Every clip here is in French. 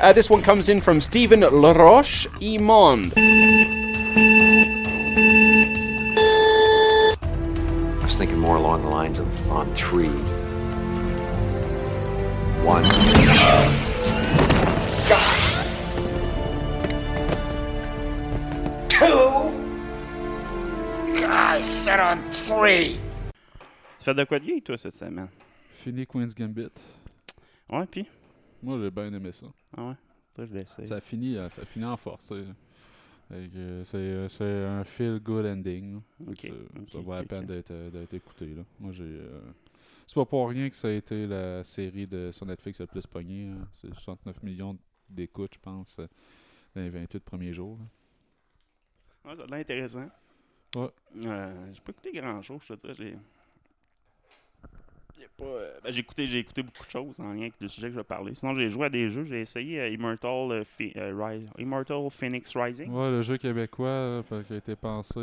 Uh, this one comes in from Stephen Laroche Imond. I was thinking more along the lines of on three. One. Tu fais de quoi de gay, toi, cette semaine? Fini Queen's Gambit. Ouais, puis? Moi, j'ai bien aimé ça. Ah ouais? Ça, je l'essaie. Ça finit, euh, ça finit en force. c'est- euh, C'est euh, c'est un feel-good ending. là. Ok. C'est- ok, Ça vaut la peine d'être d'être écouté. Là. Moi, j'ai. euh, C'est pas pour rien que ça a été la série de, sur Netflix le plus pognée. hein. C'est 69 millions d'écoutes, je pense, dans les 28 premiers jours. là. Ouais, ça a l'air intéressant. Ouais. Euh, j'ai pas écouté grand chose, je te dirais. Euh, ben, j'ai écouté, j'ai écouté beaucoup de choses en lien avec le sujet que je vais parler. Sinon, j'ai joué à des jeux. J'ai essayé euh, Immortal, euh, Phi- euh, Ri- Immortal Phoenix Rising. Ouais, le jeu québécois qui a été pensé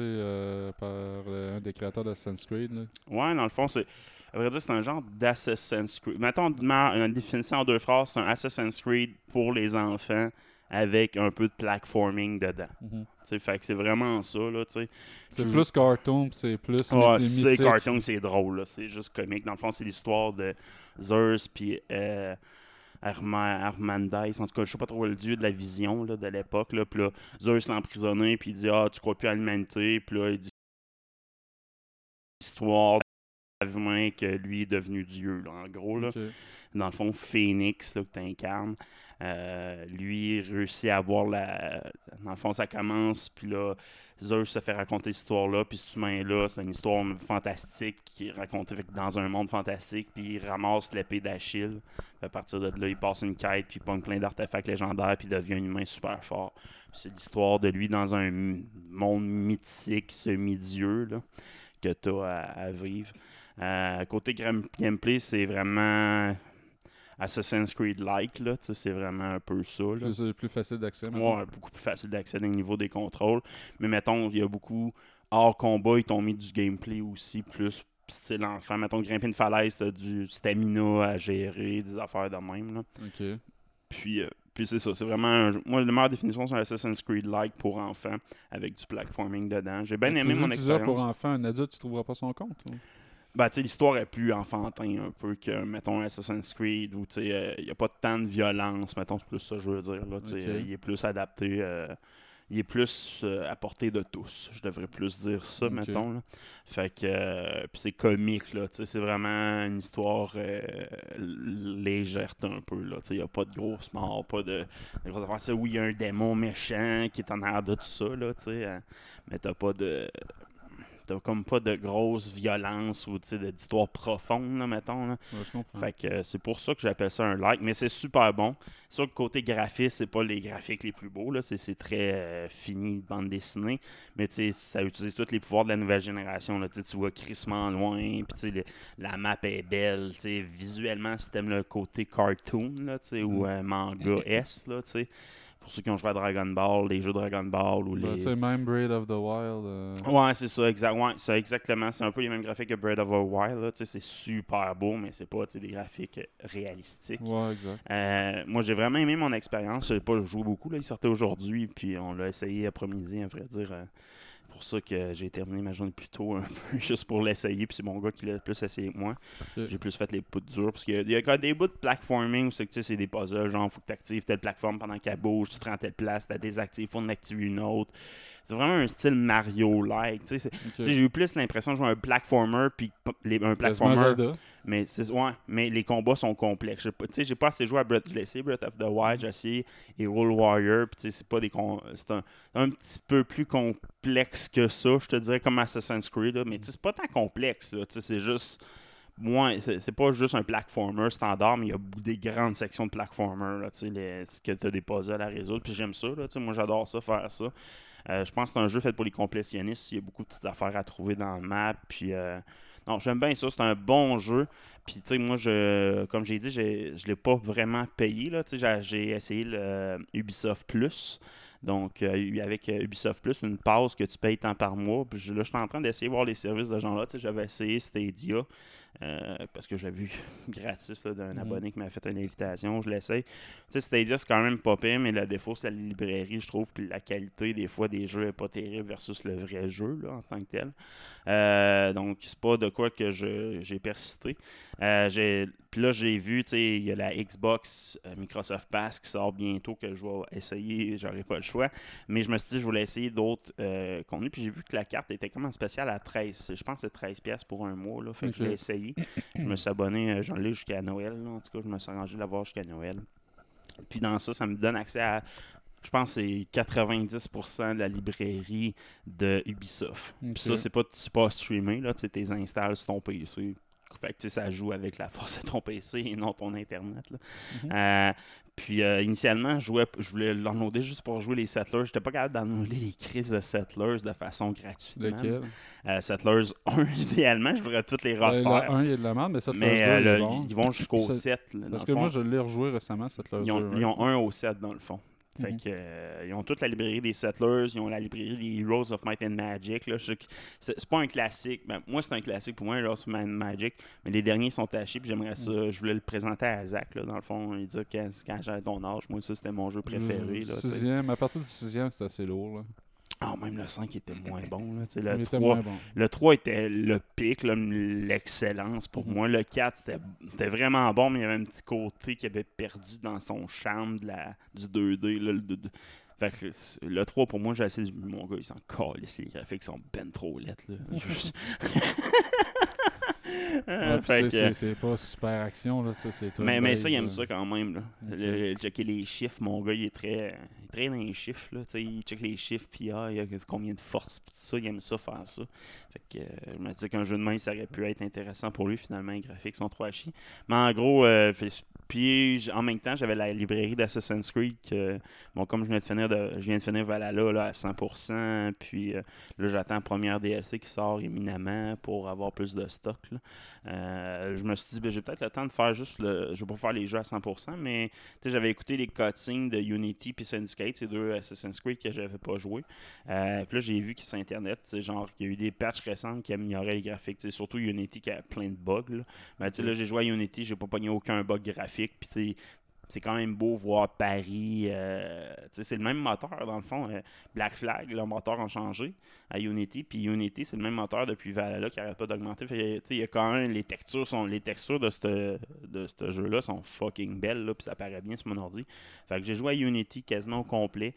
par un des créateurs de Assassin's Creed. là. Ouais, dans le fond, c'est. À vrai dire, c'est un genre d'Assassin's Creed. Mettons une définition en deux phrases c'est un Assassin's Creed pour les enfants avec un peu de platforming dedans. Mhm. Fait que c'est vraiment ça, là, tu sais. C'est plus cartoon, c'est plus. Ouais, mythi- c'est cartoon, c'est drôle, c'est juste comique. Dans le fond, c'est l'histoire de Zeus puis euh, Arma- en tout cas, je sais pas trop le dieu de la vision là, de l'époque. Là. Puis là, Zeus l'a emprisonné, puis il dit Ah, tu crois plus à l'humanité. Puis là, il dit Histoire que lui est devenu Dieu, là, en gros. Là dans le fond, Phoenix, là, que tu incarnes, euh, lui réussit à avoir la. Dans le fond, ça commence, puis là, Zeus se fait raconter cette histoire-là, puis cet humain-là, c'est une histoire fantastique qui est racontée dans un monde fantastique, puis il ramasse l'épée d'Achille. À partir de là, il passe une quête, puis il pogne plein d'artefacts légendaires, puis il devient un humain super fort. C'est l'histoire de lui dans un monde mythique, semi-dieu, là, que tu as à, vivre. Euh, côté gameplay, c'est vraiment Assassin's Creed-like, c'est vraiment un peu ça. Là. Plus, plus facile d'accès. Ouais, beaucoup plus facile d'accéder au niveau des contrôles. Mais mettons, il y a beaucoup hors combat, ils t'ont mis du gameplay aussi, plus style enfant. Mettons, grimper une falaise, t'as du stamina à gérer, des affaires de même. Là. Ok. Puis, euh, puis c'est ça, c'est vraiment un jeu- Moi, la meilleure définition, c'est un Assassin's Creed-like pour enfants, avec du platforming dedans. J'ai bien aimé mon expérience. pour enfants, un adulte, tu trouveras pas son compte. ou? Ben, l'histoire est plus enfantin un peu que, mettons, Assassin's Creed, où, il n'y a pas tant de violence, mettons, c'est plus ça que je veux dire, là, euh, il est plus adapté, euh, il est plus euh, à portée de tous, je devrais plus dire ça, mettons, là. Fait que, euh, puis c'est comique, là, c'est vraiment une histoire légère un peu, là, il n'y a pas de grosses morts, pas de... grosses affaires. Sais, oui, il y a un démon méchant qui est en arrière de tout ça, là, tu sais, euh, mais t'as pas de t'as comme pas de grosse violence ou de- d'histoire profonde, là, mettons. Là. Ouais, je comprends. Fait que euh, c'est pour ça que j'appelle ça un like, mais c'est super bon. C'est sûr que côté graphique, c'est pas les graphiques les plus beaux, là. C'est, c'est très euh, fini, bande dessinée. Mais tu sais, ça utilise tous les pouvoirs de la nouvelle génération. Là. Tu vois crissement loin, puis le- la map est belle. Visuellement, si t'aimes le côté cartoon, là, ou euh, manga S, là, tu sais. Pour ceux qui ont joué à Dragon Ball, les jeux Dragon Ball ou Ben, les. sais, même Braid of the Wild. euh, Ouais, c'est ça, exact. Ouais, c'est exactement. C'est un peu les mêmes graphiques que Breath of a Wild. C'est super beau, mais c'est pas des graphiques réalistiques. Ouais, exact. Euh, moi, j'ai vraiment aimé mon expérience. J'ai pas joué beaucoup. Là. Il sortait aujourd'hui, puis on l'a essayé après-midi, à vrai dire. Euh, pour ça que j'ai terminé ma journée plus tôt, un peu, juste pour l'essayer. Puis c'est mon gars qui l'a plus essayé que moi. J'ai plus fait les bouts durs. Parce qu'il y a- quand même des bouts de platforming où c'est que c'est des puzzles. Genre, faut que tu actives telle plateforme pendant qu'elle bouge. Tu te rends telle place, tu la désactives, faut en activer une autre. C'est vraiment un style Mario-like. c'est- J'ai eu plus l'impression de jouer un platformer puis un platformer. Mais ouais, mais les combats sont complexes. J'ai pas- assez joué à Breath, essayé, Breath of the Wild, j'ai essayé Hero Warrior, c'est un, un petit peu plus complexe que ça, je te dirais comme Assassin's Creed, là, mais c'est pas tant complexe, c'est juste moins, c'est pas juste un platformer standard, mais il y a des grandes sections de platformer, là, tu sais, que tu as des puzzles à résoudre. Puis j'aime ça, là, tu sais, moi j'adore ça, faire ça. Euh, je pense que c'est un jeu fait pour les complétionnistes. Il y a beaucoup de petites affaires à trouver dans le map. Puis, euh, non, j'aime bien ça. C'est un bon jeu. Puis, tu sais, moi, je, comme j'ai dit, je ne l'ai pas vraiment payé. J'ai- essayé le euh, Ubisoft Plus. Donc, euh, avec euh, Ubisoft Plus, une pause que tu payes tant par mois. Puis là, je suis en train d'essayer de voir les services de gens-là. J'avais essayé Stadia. Euh, parce que j'ai vu gratis d'un Mhm. abonné qui m'a fait une invitation, je l'essaye. Tu sais, Stadia, c'est quand même pas pire, mais le défaut, c'est la librairie, je trouve, puis la qualité, des fois, des jeux est pas terrible versus le vrai jeu, là, en tant que tel. Euh, donc, c'est pas de quoi que j'ai persisté. Euh, j'ai- puis là, j'ai vu, tu sais, il y a la Xbox Microsoft Pass qui sort bientôt, que je vais essayer, j'aurai pas le choix. Mais je me suis dit, je voulais essayer d'autres contenus, puis j'ai vu que la carte était comme en spécial à 13. Je pense que c'est 13$ piastres pour un mois, là. Fait que je l'ai essayé. Je me suis abonné, euh, j'en ai jusqu'à Noël, là. En tout cas, je me suis arrangé de l'avoir jusqu'à Noël. Puis dans ça, ça me donne accès à, je pense, c'est 90% de la librairie de Ubisoft. Puis ça, c'est pas, pas streamé, là, tu sais, t'es installes sur ton PC. Fait que, ça joue avec la force de ton PC et non ton Internet. là. Mhm. Euh, puis euh, initialement, je, jouais, je voulais l'enloader juste pour jouer les Settlers. J'étais pas capable d'enloader les crises de Settlers de façon gratuite. Lequel? Euh, Settlers 1, idéalement, je voudrais toutes les Ben, refaire. Le 1, il y a de la merde, mais ça, mais euh, le- ils vont jusqu'au Ça- 7. là, dans Parce le que moi, je l'ai rejoué récemment, cette Ils ont, ils ont un au 7 dans le fond. Fait Mhm. que, euh, ils ont toute la librairie des Settlers, ils ont la librairie des Heroes of Might and Magic. là. Je C'est c'est pas un classique. Ben, moi, c'est un classique pour moi, Heroes of Might and Magic. Mais les derniers sont tachés, puis j'aimerais ça. Mhm. Je voulais le présenter à Zach, là, dans le fond. Il dit quand, quand j'avais ton âge, moi, ça, c'était mon jeu préféré. Le Là, sixième, à partir du sixième, c'est assez lourd. Là. Ah, même le 5 était moins bon. Là, Il le, était 3, moins bon. le 3 était le pic, l'excellence pour Mhm. moi. Le 4, c'était- vraiment bon, mais il y avait un petit côté qui avait perdu dans son charme de la, du 2D. Là, le, de- Fait que le 3, pour moi, j'ai essayé. Mon gars, il s'en calisse. Les graphiques sont ben trop lettres. Là. Ouais, c'est- que- pas super action, là, c'est tout mais, mais ça, il aime ça quand même. Là. Ok. Le- checker les chiffres, mon gars, il est très, très dans les chiffres. Là. Tu sais, Il check les chiffres, puis ah, il y a combien de force, puis tout ça, il aime ça, faire ça. Fait que, euh, je me dis qu'un jeu de main, ça aurait pu être intéressant pour lui. Finalement, les graphiques sont trop à chier. Mais en gros, euh, puis en même temps, j'avais la librairie d'Assassin's Creed. Que, bon, comme je viens de finir, de, je viens de finir Valhalla là, à 100%, puis euh, là, j'attends la première DLC qui sort éminemment pour avoir plus de stock. là. Euh, je me suis dit, ben, j'ai peut-être le temps de faire juste le. Je vais pas faire les jeux à 100%, mais j'avais écouté les cutscenes de Unity puis Syndicate, ces deux Assassin's Creed que j'avais pas joué. Euh, puis là, j'ai vu que sur Internet, genre, qu'il y a eu des patchs récentes qui amélioraient les graphiques. Surtout Unity qui a plein de bugs. Là. Mais tu sais, là, j'ai joué à Unity, j'ai pas pogné aucun bug graphique. Puis c'est quand même beau voir Paris. euh, c'est le même moteur, dans le fond. euh, Black Flag, le moteur a changé à Unity. Puis Unity, c'est le même moteur depuis Valhalla qui arrête pas d'augmenter. Il y a quand même les textures, sont, les textures de ce de jeu-là sont fucking belles. Puis ça paraît bien sur mon ordi. Fait que j'ai joué à Unity quasiment au complet.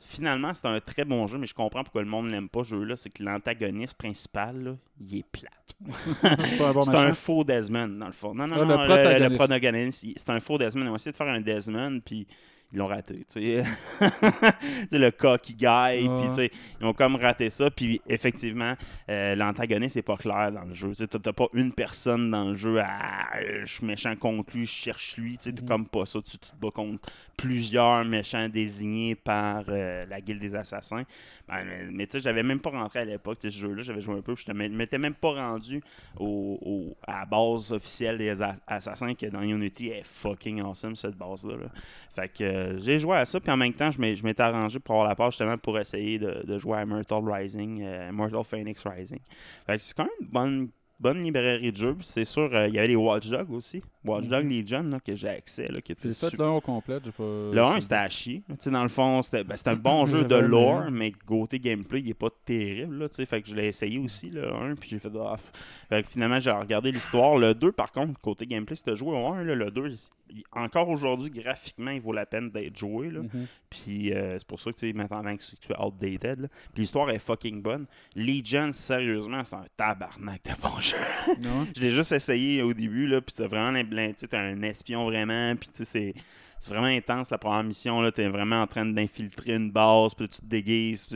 Finalement, c'est un très bon jeu, mais je comprends pourquoi le monde n'aime pas ce jeu-là. C'est que l'antagoniste principal, là, il est plate. C'est un faux Desmond, dans le fond. Non, non, Ah, non, le le, le protagoniste. c'est un faux Desmond. Ils ont essayé de faire un Desmond, puis ils l'ont raté. Tu sais, le cocky guy, puis tu sais, ils ont comme raté ça. Puis effectivement, euh, l'antagoniste n'est pas clair dans le jeu. Tu n'as pas une personne dans le jeu à je suis méchant contre lui, je cherche lui. Tu sais, Mhm. comme pas ça. Tu tu te bats contre plusieurs méchants désignés par euh, la Guilde des Assassins. Ben, mais mais tu sais, j'avais même pas rentré à l'époque, ce jeu-là, j'avais joué un peu, puis je ne m'étais même pas rendu au, au- à la base officielle des Assassins, que dans Unity est fucking awesome, cette base-là. là. Fait que euh, j'ai joué à ça, puis en même temps, je m'étais arrangé pour avoir la page justement pour essayer de, jouer à Immortal Rising, euh, Phoenix Rising. Fait que c'est quand même une bonne, bonne librairie de jeux, puis c'est sûr, euh, il y avait les Watch Dogs aussi, Watch Dogs Legion, là, que j'ai accès, là, qui J'ai fait super- le 1 au complet, j'ai pas. le 1, c'était à chier. Tu sais, dans le fond, c'était ben, c'était un bon jeu de lore, mais côté gameplay, il est pas terrible. Là, tu sais. fait que je l'ai essayé aussi, le 1, puis j'ai fait. Ah. Fait que finalement, j'ai regardé l'histoire. Le 2, par contre, côté gameplay, c'était joué au 1. Là, le 2, il- encore aujourd'hui, graphiquement, il vaut la peine d'être joué. Là. Mhm. Puis euh, c'est pour ça que tu sais, maintenant que tu es outdated. là. Puis l'histoire est fucking bonne. Legion, sérieusement, c'est un tabarnak de bon Non? Je l'ai juste essayé au début, là, puis t'as vraiment t'as un espion vraiment, puis tu sais, c'est. Vraiment intense la première mission. là T'es vraiment en train d'infiltrer une base, puis tu te déguises.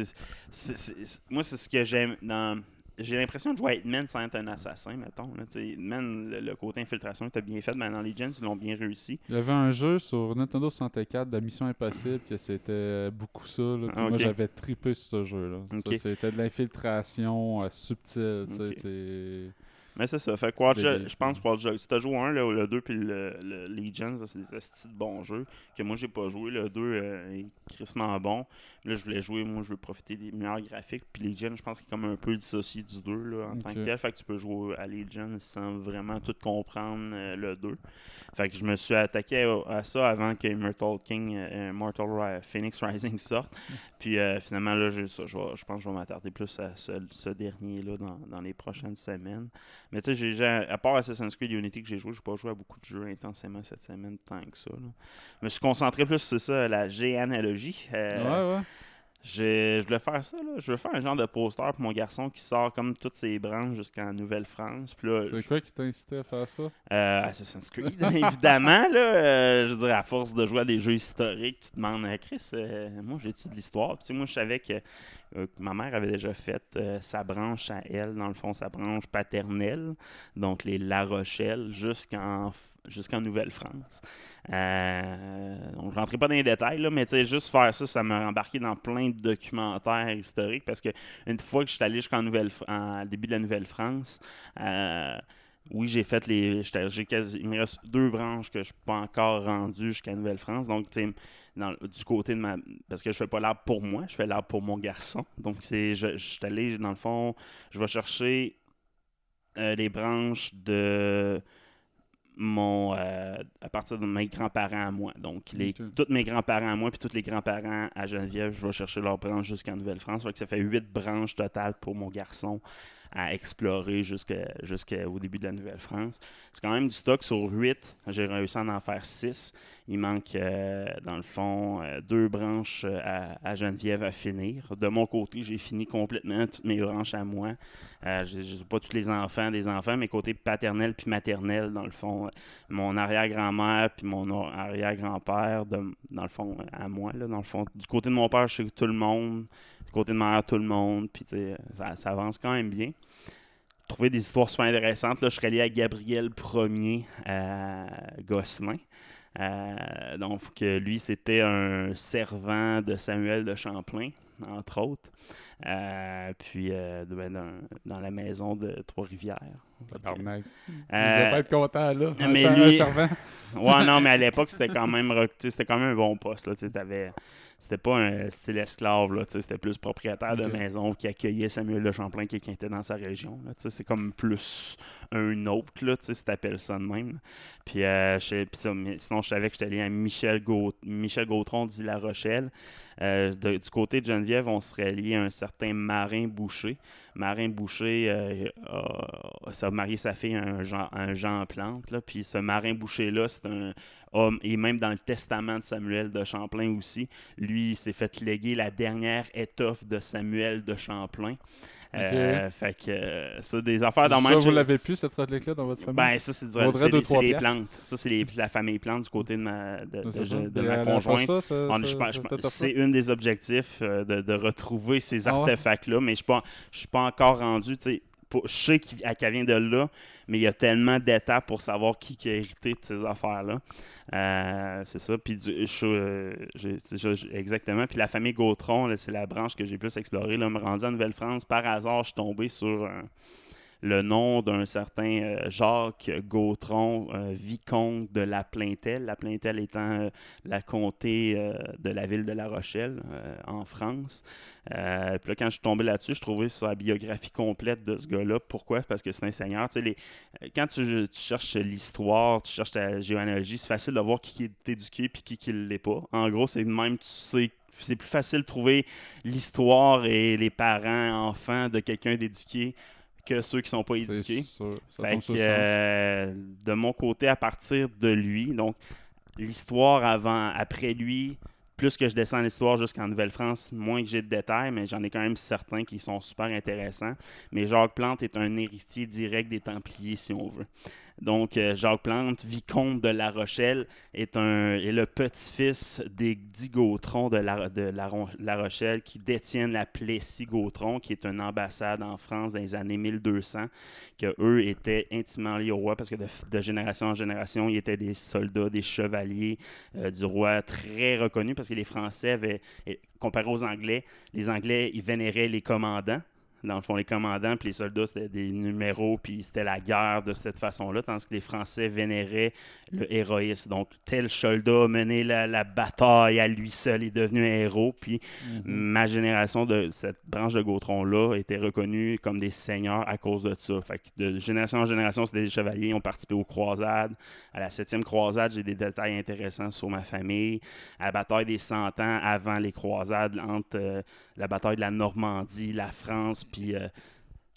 moi, c'est ce que j'aime dans. J'ai l'impression de jouer à Hitman sans être un assassin, mettons. Là, Hitman, le, le côté infiltration était bien fait, mais dans Legends, ils l'ont bien réussi. Il y avait un jeu sur Nintendo 64 de Mission Impossible que c'était beaucoup ça. là, puis Ah, Moi, j'avais trippé sur ce jeu-là. C'était de l'infiltration euh, subtile. Mais c'est ça. Fait des- je pense que Watch Dogs, si t'as joué un, le 2 puis le, le Legends, ça, c'est des estis de bons jeux que moi j'ai pas joué. Le 2 euh, est crissement bon. Là, je voulais jouer, moi je veux profiter des meilleurs graphiques. Puis Legends, je pense qu'il est comme un peu dissocié du 2 là, en tant que tel. Fait que tu peux jouer à Legends sans vraiment tout comprendre euh, le 2. Fait que je me suis attaqué à, à ça avant que Immortal King, euh, Immortal Ri- Phoenix Rising sorte. Puis euh, finalement, là, je pense que je vais m'attarder plus à ce, ce dernier-là dans, dans les prochaines semaines. Mais tu sais, à part Assassin's Creed Unity que j'ai joué, j'ai pas joué à beaucoup de jeux intensément cette semaine tant que ça. là. Je me suis concentré plus sur ça, la géanalogie. Euh, Ouais, ouais. Je voulais faire ça, là. Je voulais faire un genre de poster pour mon garçon qui sort comme toutes ses branches jusqu'en Nouvelle-France. C'est quoi qui t'a incité à faire ça? euh, Assassin's Creed, évidemment, là, euh, je veux dire, à force de jouer à des jeux historiques, tu te demandes, euh, Chris, euh, moi j'ai-tu de l'histoire? Puis tu sais, moi je savais que, que ma mère avait déjà fait sa branche à elle, dans le fond, sa branche paternelle, donc les La Rochelle, jusqu'en jusqu'en Nouvelle-France. Euh, donc, je rentrais pas dans les détails, là, mais juste faire ça, ça m'a embarqué dans plein de documentaires historiques parce que une fois que je suis allé jusqu'en Nouvelle en début de la Nouvelle-France, euh, oui, j'ai fait les. J'ai il me reste deux branches que je suis pas encore rendu jusqu'à Nouvelle-France. Donc, tu du côté de ma. Parce que je fais pas l'arbre pour moi, je fais l'arbre pour mon garçon. Donc, c'est, je, je suis allé, dans le fond, je vais chercher euh, les branches de mon euh, à partir de mes grands-parents à moi. Donc, les, tous mes grands-parents à moi, puis tous les grands-parents à Geneviève, je vais chercher leurs branches jusqu'en Nouvelle-France. Que ça fait huit branches totales pour mon garçon à explorer jusqu'au début de la Nouvelle-France. C'est quand même du stock sur 8. J'ai réussi à en faire 6. Il manque, euh, dans le fond, euh, deux branches euh, à, Geneviève à finir. De mon côté, j'ai fini complètement toutes mes branches à moi. J'ai j'ai pas tous les enfants des enfants, mais côté paternel puis maternel, dans le fond, mon arrière-grand-mère puis mon arrière-grand-père, dans le fond, à moi, là, dans le fond. Du côté de mon père, je que tout le monde. Du côté de ma mère, tout le monde. Puis, ça, ça avance quand même bien trouver des histoires super intéressantes. Là, je serais allé à Gabriel Ier à Gosselin. Euh, donc, que lui, c'était un servant de Samuel de Champlain, entre autres. Euh, puis, euh, ben, dans, dans la maison de Trois-Rivières. Euh, devait pas être content, là. Mais ser- un lui- servant. Ouais, non, mais à l'époque, c'était quand même c'était quand même un bon poste. Tu sais, t'avais- c'était pas un style esclave, là, c'était plus propriétaire de maison qui accueillait Samuel de Champlain qui, qui était dans sa région. là, c'est comme plus un autre, là, si t'appelles ça de même. Puis, euh, je puis ça, mais sinon, je savais que j'étais allé à Michel, Gaut- Michel Gautron dit La Rochelle. Euh, de- du côté de Geneviève, on serait lié à un certain Marin Boucher. Marin Boucher, euh, a- marié sa fille à un Jean, un Jean Plante. Là, puis ce Marin Boucher-là, c'est un homme, et même dans le testament de Samuel de Champlain aussi, lui, il s'est fait léguer la dernière étoffe de Samuel de Champlain. Euh, fait que euh, ça, des affaires dans Ça, vous l'avez plus, cette relique-là, dans votre famille? Ben, ça, c'est les, plantes. Ça, c'est la famille plante du côté de ma, de, ma conjointe. c'est pas? un des objectifs euh, de, retrouver ces Ah artefacts-là, mais je ne suis pas encore rendu. Je sais qu'elle vient de là, mais il y a tellement d'étapes pour savoir qui, a hérité de ces affaires-là. Euh, c'est ça. Puis euh, exactement. Puis la famille Gautron, c'est la branche que j'ai plus explorée. Là, me rendu en Nouvelle-France, par hasard, je suis tombé sur le nom d'un certain euh, Jacques Gautron, euh, vicomte de la Plaintel. La Plaintel étant euh, la comté de la ville de La Rochelle, en France. Puis là, quand je suis tombé là-dessus, je trouvais sur la biographie complète de ce gars-là. Pourquoi? Parce que c'est un seigneur. Quand tu, cherches l'histoire, tu cherches la généalogie, c'est facile de voir qui est éduqué puis qui ne l'est pas. En gros, c'est même, c'est plus facile de trouver l'histoire et les parents, enfants de quelqu'un d'éduqué que ceux qui sont pas éduqués. Fait que, euh, de mon côté, à partir de lui, donc l'histoire avant, après lui, plus que je descends l'histoire jusqu'en Nouvelle-France, moins que j'ai de détails, mais j'en ai quand même certains qui sont super intéressants. Mais Jacques Plante est un héritier direct des Templiers, si on veut. Donc, euh, Jacques Plante, vicomte de La Rochelle, est, le petit-fils des dix Gautron de, la, Rochelle qui détiennent la Plessis-Gautron, qui est une ambassade en France dans les années 1200, que eux étaient intimement liés au roi parce que de, génération en génération, ils étaient des soldats, des chevaliers euh, du roi très reconnus parce que les Français avaient, comparé aux Anglais, les Anglais, ils vénéraient les commandants. Dans le fond, les commandants puis les soldats, c'était des numéros, puis c'était la guerre de cette façon-là, tandis que les Français vénéraient le héroïsme. Donc, tel soldat a mené la, la bataille à lui seul, est devenu un héros, puis ma génération de cette branche de Gautron-là était reconnue comme des seigneurs à cause de ça. Fait que de génération en génération, c'était des chevaliers, ils ont participé aux croisades. À la septième croisade, j'ai des détails intéressants sur ma famille. À la bataille des Cent Ans, avant les croisades, entre euh, la bataille de la Normandie, la France, puis euh,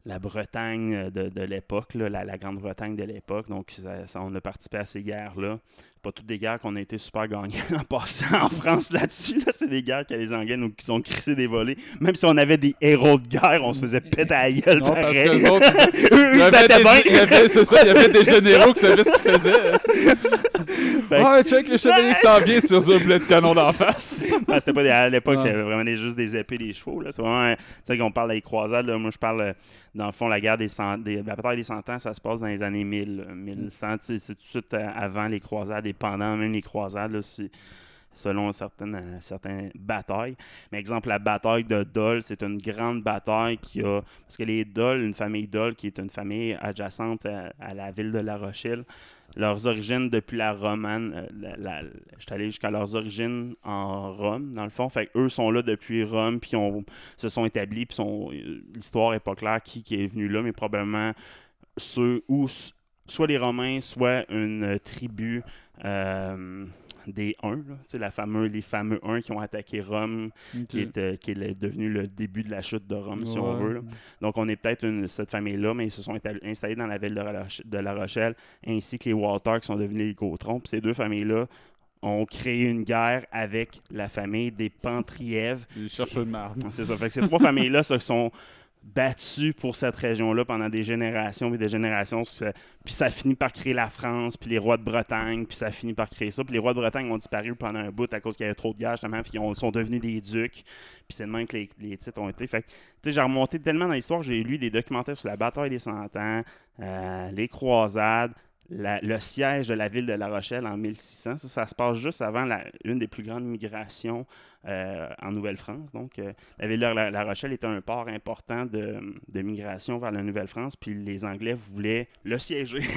la Bretagne euh, de, l'époque, la, Grande-Bretagne de l'époque. Donc, on a participé à ces guerres-là. Pas toutes des guerres qu'on a été super gagnants en passant en France là-dessus. Là. C'est des guerres que les Anglais nous qui sont crissés des volets. Même si on avait des héros de guerre, on se faisait péter à la gueule Non, parce pareil. que les autres, Eux, ils se battaient des, bien. il y avait- c'est ça, il y avait des généraux qui savaient ce qu'ils faisaient. Ouais, check le chevalier qui s'en vient, sur un boulet de canon d'en face. Ah, c'était pas des- à l'époque, Ah. il y avait vraiment des- juste des épées, des chevaux. Là. C'est vraiment, tu sais, qu'on parle des croisades. là, moi, je parle, euh, dans le fond, la guerre des, cent- des la bataille des 100 ans, ça se passe dans les années 1000, euh, 1100. tu sais, C'est tout de suite euh, avant les croisades pendant même les croisades. là, selon certaines, euh, certaines batailles. Mais exemple, la bataille de Dole, c'est une grande bataille qui a... Parce que les Dole, une famille Dole, qui est une famille adjacente à, la ville de La Rochelle, leurs origines depuis la romane, euh, je suis allé jusqu'à leurs origines en Rome, dans le fond. Fait eux sont là depuis Rome, puis on se sont établis, puis euh, l'histoire n'est pas claire qui, qui est venu là, mais probablement ceux ou soit les Romains, soit une tribu euh, des Huns, là. Tu sais, la fameux, les fameux Huns qui ont attaqué Rome, qui est, euh, qui est devenu le début de la chute de Rome, si on veut. là. Donc, on est peut-être une- cette famille-là, mais ils se sont installés dans la ville de, La de La Rochelle, ainsi que les Walters qui sont devenus les Gautrons. Puis ces deux familles-là ont créé une guerre avec la famille des Pentrièves. Les chercheurs de marde. C'est ça. Fait que ces trois familles-là se sont battues pour cette région-là pendant des générations et des générations. Puis ça finit par créer la France, puis les rois de Bretagne, puis ça finit par créer ça. Puis les rois de Bretagne ont disparu pendant un bout à cause qu'il y avait trop de guerres, justement, puis ils ont- sont devenus des ducs. Puis c'est de même que les, titres ont été. Fait tu sais, j'ai remonté tellement dans l'histoire, j'ai lu des documentaires sur la bataille des Cent Ans, euh, les croisades, la- le siège de la ville de La Rochelle en 1600. Ça, ça se passe juste avant la- une des plus grandes migrations euh, en Nouvelle-France. Donc, euh, la ville de La, La Rochelle était un port important de, de migration vers la Nouvelle-France, puis les Anglais voulaient le siéger.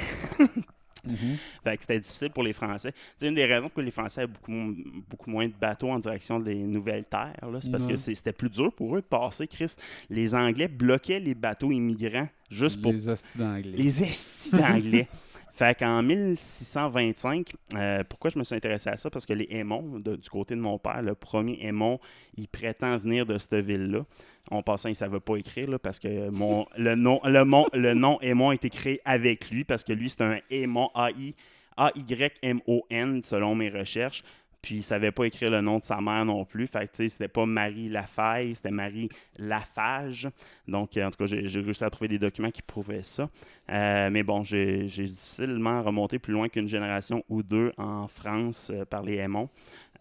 Fait que c'était difficile pour les Français. C'est une des raisons pour les Français avaient beaucoup, mo- beaucoup moins de bateaux en direction des nouvelles terres. C'est parce que c'était plus dur pour eux de passer, Chris. Les Anglais bloquaient les bateaux immigrants juste pour Les hosties d'anglais. les estis d'anglais. fait qu'en 1625, euh, pourquoi je me suis intéressé à ça? Parce que les Aimons, du côté de mon père, le premier Aimon, il prétend venir de cette ville-là. En passant, il ne savait pas écrire là, parce que le, nom, le, Aimon a été créé avec lui parce que lui, c'est un Aimon, A-I, A-Y-M-O-N, selon mes recherches. Puis il savait pas écrire le nom de sa mère non plus. Fait que c'était pas Marie Lafaille, c'était Marie Lafage. Donc, euh, en tout cas, j'ai réussi à trouver des documents qui prouvaient ça. Euh, mais bon, j'ai j'ai difficilement remonté plus loin qu'une génération ou deux en France euh, par les Aimons.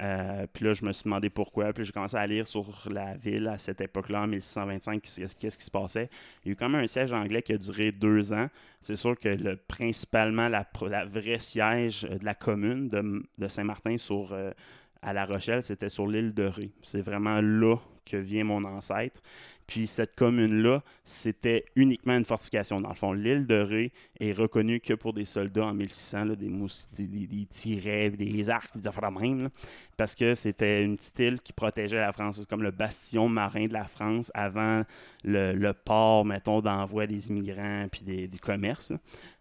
Euh, puis là, je me suis demandé pourquoi. Puis j'ai commencé à lire sur la ville à cette époque-là, en 1625, qu'est-ce qui se passait. Il y a eu quand même un siège anglais qui a duré deux ans. C'est sûr que le, principalement, la, la vraie siège euh, de la commune de, de Saint-Martin sur, euh, à La Rochelle, c'était sur l'île de Ré. C'est vraiment là que vient mon ancêtre. Puis cette commune-là, c'était uniquement une fortification. Dans le fond, l'île de Ré est reconnue que pour des soldats en 1600, là, des, des, des- tirets, des arcs, des affaires de même, parce que c'était une petite île qui protégeait la France. C'est comme le bastion marin de la France avant le, le port, mettons, d'envoi des immigrants puis des- du commerce.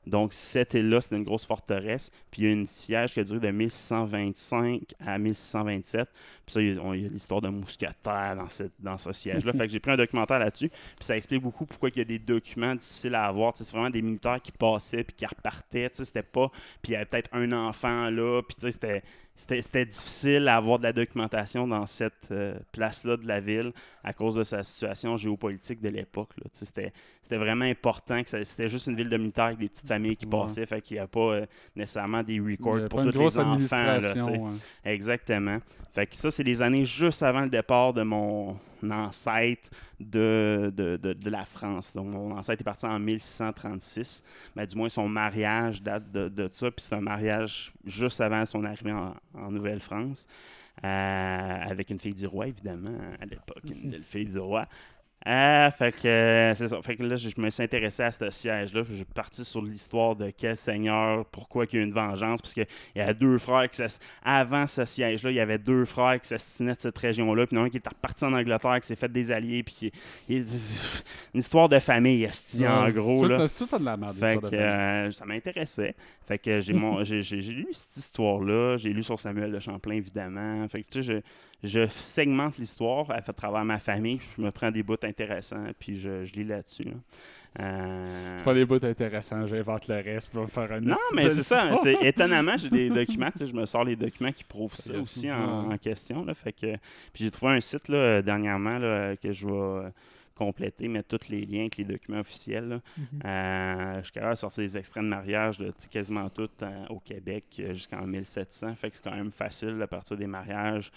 Donc, cette île-là, c'était une grosse forteresse. Puis, il y a une siège qui a duré de 1625 à 1627. Puis ça, il y a, l'histoire de mousquetaires dans, cette, dans ce siège-là. fait que j'ai pris un documentaire là-dessus. Puis ça explique beaucoup pourquoi il y a des documents difficiles à avoir. C'est vraiment des militaires qui passaient puis qui repartaient. C'était pas... Puis il y avait peut-être un enfant là. Puis tu sais, c'était... c'était difficile à avoir de la documentation dans cette euh, place-là de la ville à cause de sa situation géopolitique de l'époque. C'était vraiment important que c'était juste une ville de militaires avec des petites familles qui Ouais. passaient, fait qu'il n'y a pas euh, nécessairement des records pour tous les enfants. là. Exactement. Fait que ça, c'est les années juste avant le départ de mon ancêtre de, de, de- de la France. Donc, mon ancêtre est parti en 1636. Ben, du moins, son mariage date de, de ça. Puis c'est un mariage juste avant son arrivée en, en Nouvelle-France. euh, avec une fille du roi, évidemment, à l'époque, une belle fille du roi. Ah, fait que euh, c'est ça. Fait que là, je, me suis intéressé à ce siège-là. puis J'ai parti sur l'histoire de quel seigneur, pourquoi il y a eu une vengeance. Parce qu'il y a deux frères qui Avant ce siège-là, il y avait deux frères qui s'assinaient de cette région-là. Puis il y en a un qui est reparti en Angleterre, qui s'est fait des alliés. Puis qui- il- une histoire de famille, en gros. Là. C'est tout de la merde. Fait que euh, ça m'intéressait. Fait que j'ai mon- j'ai j'ai- j'ai lu cette histoire-là. J'ai lu sur Samuel de Champlain, évidemment. Fait que tu sais, je, je segmente l'histoire à, à travers ma famille. Je me prends des bouts intéressants, puis je, je lis là-dessus. là. Euh, C'est pas les bouts intéressants, j'invente le reste pour faire un non, mais c'est ça. étonnamment, j'ai des documents. Je me sors les documents qui prouvent ça aussi en, question. Là, fait que, puis j'ai trouvé un site là, euh, dernièrement là, que je vais euh, compléter, mettre tous les liens avec les documents officiels. là. Euh, je suis capable de sortir des extraits de mariage de quasiment tout euh, au Québec euh, jusqu'en 1700. Fait que c'est quand même facile à partir des mariages.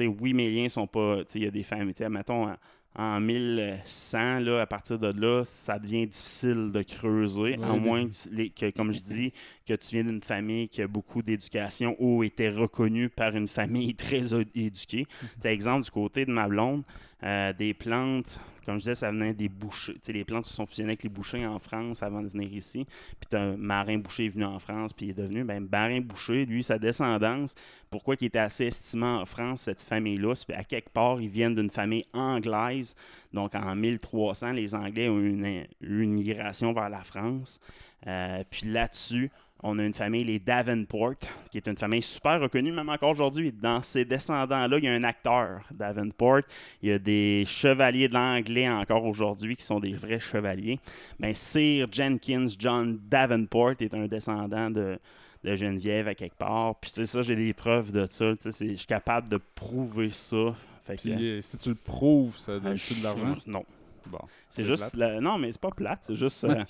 Oui, mes liens sont pas. Il y a des familles. Mettons, en- en 1100, là, à partir de là, ça devient difficile de creuser, à moins que, les- que, comme je dis, que tu viens d'une famille qui a beaucoup d'éducation ou était reconnue par une famille très éduquée. Sais, exemple, du côté de ma blonde, euh, des plantes, comme je disais, ça venait des bouchers. Tu sais, les plantes se sont fusionnées avec les bouchers en France avant de venir ici. Puis un marin boucher est venu en France, puis il est devenu ben, marin boucher, lui, sa descendance. Pourquoi il était assez estimé en France, cette famille-là? À quelque part, ils viennent d'une famille anglaise. Donc en 1300, les Anglais ont eu une, une migration vers la France. Euh, puis là-dessus, on a une famille, les Davenport, qui est une famille super reconnue, même encore aujourd'hui. Dans ces descendants-là, il y a un acteur, Davenport. Il y a des chevaliers de l'anglais encore aujourd'hui qui sont des vrais chevaliers. Ben, Sir Jenkins John Davenport est un descendant de, de Geneviève à quelque part. Puis, tu sais, ça, j'ai des preuves de ça. Tu sais, c'est- je suis capable de prouver ça. Fait que, Puis euh, si tu le prouves, ça euh, donne-tu de l'argent? Non. Bon. C'est juste. la- Non, mais c'est pas plate. C'est juste. euh,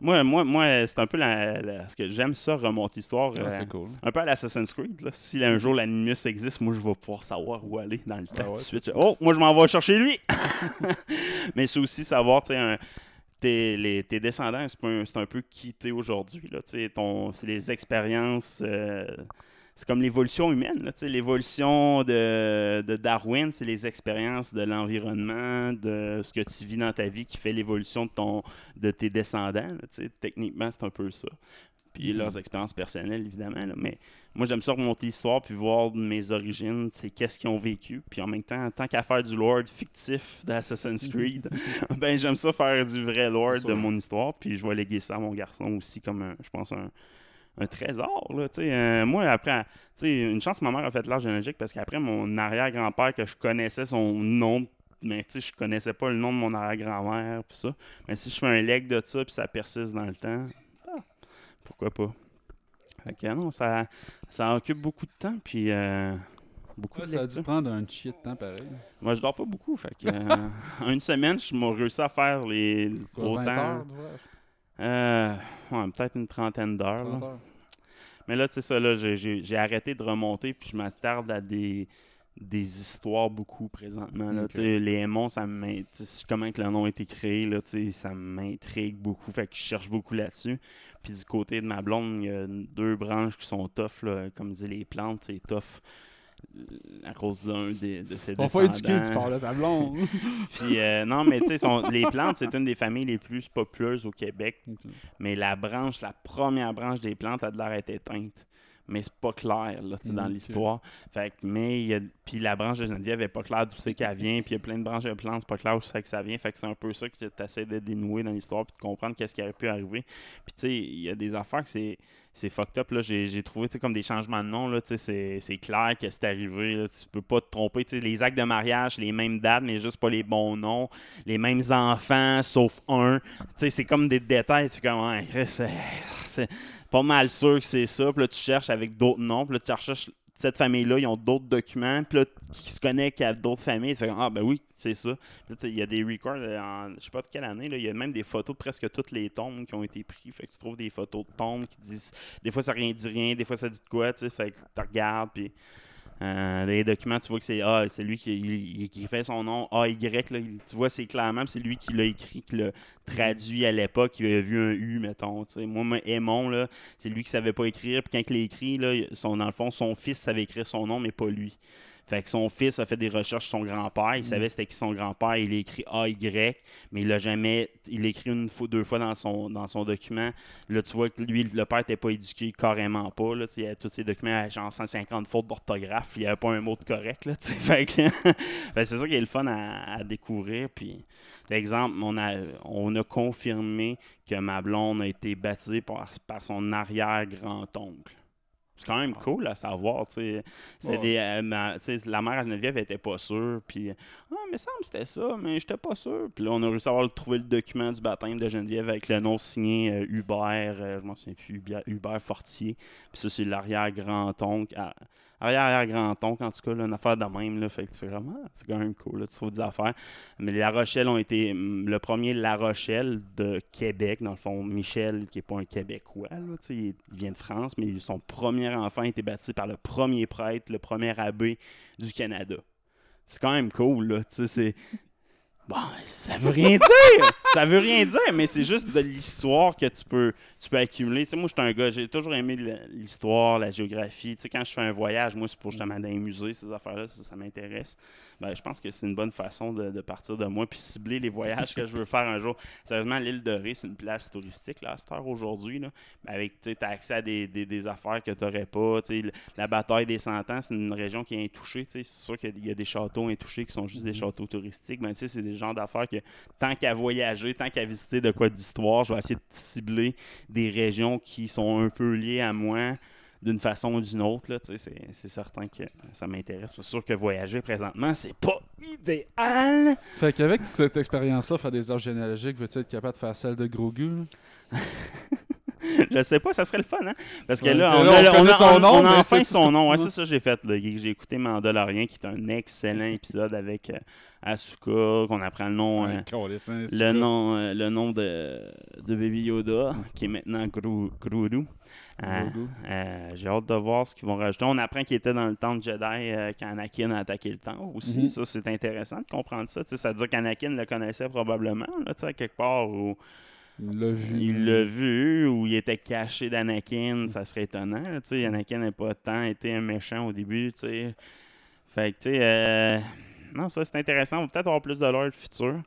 moi, moi, moi c'est un peu la, que j'aime ça, remonter l'histoire. Ah, euh, c'est cool. un peu à l'Assassin's Creed. Là. Si un jour l'Animus existe, moi, je vais pouvoir savoir où aller dans le temps. Ah ouais, tout de suite. Oh, moi, je m'en vais chercher lui. Mais c'est aussi savoir, tu sais, un- tes, les- tes descendants, c'est un, c'est un peu aujourd'hui. tu sais, ton- C'est les expériences. euh, c'est comme l'évolution humaine. L'évolution de, de Darwin, c'est les expériences de l'environnement, de ce que tu vis dans ta vie qui fait l'évolution de, ton, de tes descendants. là. Techniquement, c'est un peu ça. Puis leurs expériences personnelles, évidemment. là, Mais moi, j'aime ça remonter l'histoire puis voir mes origines, c'est qu'est-ce qu'ils ont vécu. Puis en même temps, tant qu'à faire du lore fictif d'Assassin's Creed, ben j'aime ça faire du vrai lore C'est de mon histoire. Puis je vais léguer ça à mon garçon aussi comme, un- je pense, un, un trésor. Là. Euh, moi, après, une chance ma mère a fait l'art généalogique parce qu'après, mon arrière-grand-père, que je connaissais son nom, mais tu sais, je connaissais pas le nom de mon arrière-grand-mère, puis ça. Mais si je fais un leg de ça, puis ça persiste dans le temps, ah, pourquoi pas? Fait que non, ça, ça occupe beaucoup de temps, puis euh, beaucoup Ouais, de ça a dû prendre un chier de temps pareil. Moi, je dors pas beaucoup, fait que euh, en une semaine, je m'ai réussi à faire les Quoi, 20 autant. heures? Euh, ouais, peut-être une trentaine d'heures. là. 30 heures. Mais là, tu sais ça, là, j'ai- arrêté de remonter, puis je m'attarde à des, des histoires beaucoup présentement. Là, Les aimons, ça comment que le nom a été créé, là, ça m'intrigue beaucoup. Fait que je cherche beaucoup là-dessus. Puis du côté de ma blonde, il y a deux branches qui sont tough, là, comme dit les plantes, c'est tough à cause d'un des- de ces On va pas éduquer, tu descendants. parles de ta blonde. Puis euh, non, mais tu sais, les plantes, c'est une des familles les plus populeuses au Québec. Mais la branche, la première branche des plantes a de l'air d'être éteinte. Mais c'est pas clair là, dans l'histoire. Fait que, mais puis la branche de Geneviève est pas claire d'où c'est qu'elle vient. Puis il y a plein de branches de plantes, c'est pas clair où c'est que ça vient. Fait que c'est un peu ça que tu essaies de dénouer dans l'histoire puis de comprendre qu'est-ce qui aurait pu arriver. Puis tu sais, il y a des affaires que c'est c'est fucked up. J'ai, trouvé comme des changements de nom. C'est, c'est clair que c'est arrivé. Là. Tu peux pas te tromper. Les actes de mariage, les mêmes dates, mais juste pas les bons noms. Les mêmes enfants, sauf un. C'est comme des détails. Fais comme, Chris, c'est, c'est pas mal sûr que c'est ça. Puis là, tu cherches avec d'autres noms. Puis là, tu cherches, tu cette famille-là, ils ont d'autres documents, puis là, qui se connectent à d'autres familles. Tu ah, ben oui, c'est ça. Il y a des records, euh, en, je sais pas de quelle année, il y a même des photos de presque toutes les tombes qui ont été prises. Fait que tu trouves des photos de tombes qui disent, des fois ça rien dit rien, des fois ça dit de quoi, tu sais, fait que tu regardes, puis. Euh, les documents, tu vois que c'est ah, c'est lui qui, il- fait son nom AY. Là, tu vois, c'est clairement, c'est lui qui l'a écrit, qui l'a traduit à l'époque. Il a vu un U, mettons. tu sais. Moi, Aimon, c'est lui qui savait pas écrire. Puis quand il l'a écrit, là, son, dans le fond, son fils savait écrire son nom, mais pas lui. Fait que son fils a fait des recherches sur son grand-père. Il savait c'était qui son grand-père. Il a écrit AY, mais il l'a jamais. Il l'a écrit une fois, deux fois dans son, dans son document. Là, tu vois que lui, le père n'était pas éduqué carrément pas. Là, il y a tous ses documents à genre 150 fautes d'orthographe. Il n'y avait pas un mot de correct. Là, fait que c'est ça qui est le fun à, à découvrir. Puis, Exemple, on a, on a confirmé que ma blonde a été baptisée par, par son arrière-grand-oncle. C'est quand même cool à savoir, tu sais. C'était Ouais. des, euh, ma- la mère à Geneviève était pas sûre, puis ah, mais ça me c'était ça, mais j'étais pas sûr. Puis là, on a réussi à avoir trouvé le document du baptême de Geneviève avec le nom signé euh, Hubert, euh, je m'en souviens plus, Hubert, Hubert Fortier. Puis ça, c'est l'arrière-grand-oncle. Ah, Arrière-arrière-grand-oncle, en tout cas, là, une affaire de même, là, fait que tu fais vraiment, c'est quand même cool, là, tu trouves des affaires. Mais La Rochelle ont été, hum, le premier La Rochelle de Québec, dans le fond, Michel, qui n'est pas un Québécois, là, il vient de France, mais son premier enfant a été baptisé par le premier prêtre, le premier abbé du Canada. C'est quand même cool, là, tu sais, c'est... Bon, ça veut rien dire! ça veut rien dire, mais c'est juste de l'histoire que tu peux, tu peux accumuler. Tu sais, moi, je suis un gars, j'ai toujours aimé l'histoire, la géographie. Tu sais, quand je fais un voyage, moi, c'est pour justement dans les musées, ces affaires-là, ça, ça m'intéresse. Ben, je pense que c'est une bonne façon de, de partir de moi puis cibler les voyages que je veux faire un jour. Sérieusement, l'île de Ré, c'est une place touristique là, à cette heure aujourd'hui. Ben, Avec, tu as accès à des, des- des affaires que tu n'aurais pas. La bataille des Cent Ans, c'est une région qui est intouchée. C'est sûr qu'il y a des châteaux intouchés qui sont juste des châteaux touristiques. Sais, c'est des genres d'affaires que tant qu'à voyager, tant qu'à visiter de quoi d'histoire, je vais essayer de cibler des régions qui sont un peu liées à moi d'une façon ou d'une autre. Là, c'est, certain que ça m'intéresse. C'est sûr que voyager présentement, c'est pas idéal. Fait qu'avec cette expérience-là, faire des arts généalogiques, veux-tu être capable de faire celle de Grogu? je sais pas, ça serait le fun, hein? Parce que là, on, là, a, on on connaît a- son on- nom, on a enfin son nom. Ouais, c'est ça que j'ai fait. J'ai écouté Mandalorian, qui est un excellent épisode avec euh, Asuka, qu'on apprend le nom. euh, Ouais, hein, le nom, euh, le nom de, de Baby Yoda, qui est maintenant Gru- euh, J'ai hâte de voir ce qu'ils vont rajouter. On apprend qu'il était dans le temple Jedi quand Anakin a attaqué le temple aussi. Mhm. Ça, c'est intéressant de comprendre ça. Ça veut dire qu'Anakin le connaissait probablement, là, à quelque part où Il l'a vu. il l'a vu, ou il était caché d'Anakin. Ça serait étonnant. là, Tu sais, Anakin n'a pas tant été un méchant au début. Tu sais. Fait que, tu sais, euh, non, ça c'est intéressant. On va peut-être avoir plus de lore futur.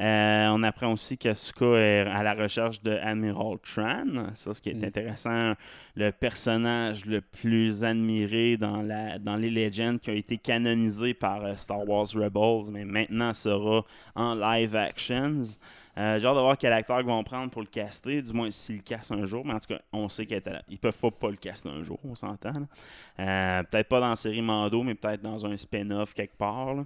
Euh, on apprend aussi qu'Asuka est à la recherche de Admiral Tran. Ça, ce qui est Mm. intéressant, le personnage le plus admiré dans, la, dans les Legends qui a été canonisé par euh, Star Wars Rebels, mais maintenant sera en live actions. Euh, J'ai hâte de voir quel acteur ils vont prendre pour le caster, du moins s'ils le cassent un jour, mais en tout cas, on sait qu'ils ils peuvent pas pas le caster un jour, on s'entend. Euh, peut-être pas dans la série Mando, mais peut-être dans un spin-off quelque part.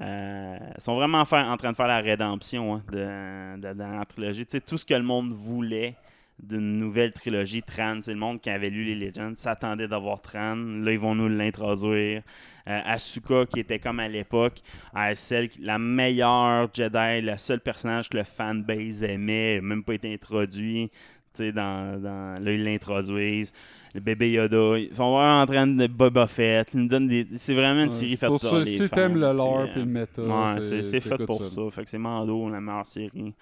Euh, ils sont vraiment en train de faire la rédemption hein, de, la trilogie. Tu sais, tout ce que le monde voulait d'une nouvelle trilogie, Tran, c'est le monde qui avait lu les Legends s'attendait d'avoir Tran. Là, ils vont nous l'introduire. Euh, Asuka, qui était comme à l'époque, euh, celle, la meilleure Jedi, le seul personnage que le fanbase aimait, même pas été introduit. Dans, dans, là, ils l'introduisent. Le bébé Yoda. Ils sont vraiment en train de Boba Fett. Ils nous donnent des... C'est vraiment une Ouais. série faite Pour pour ça, si t'aimes le lore euh, puis le méta, Ouais, c'est fait pour ça. ça. Fait que c'est Mando, la meilleure série.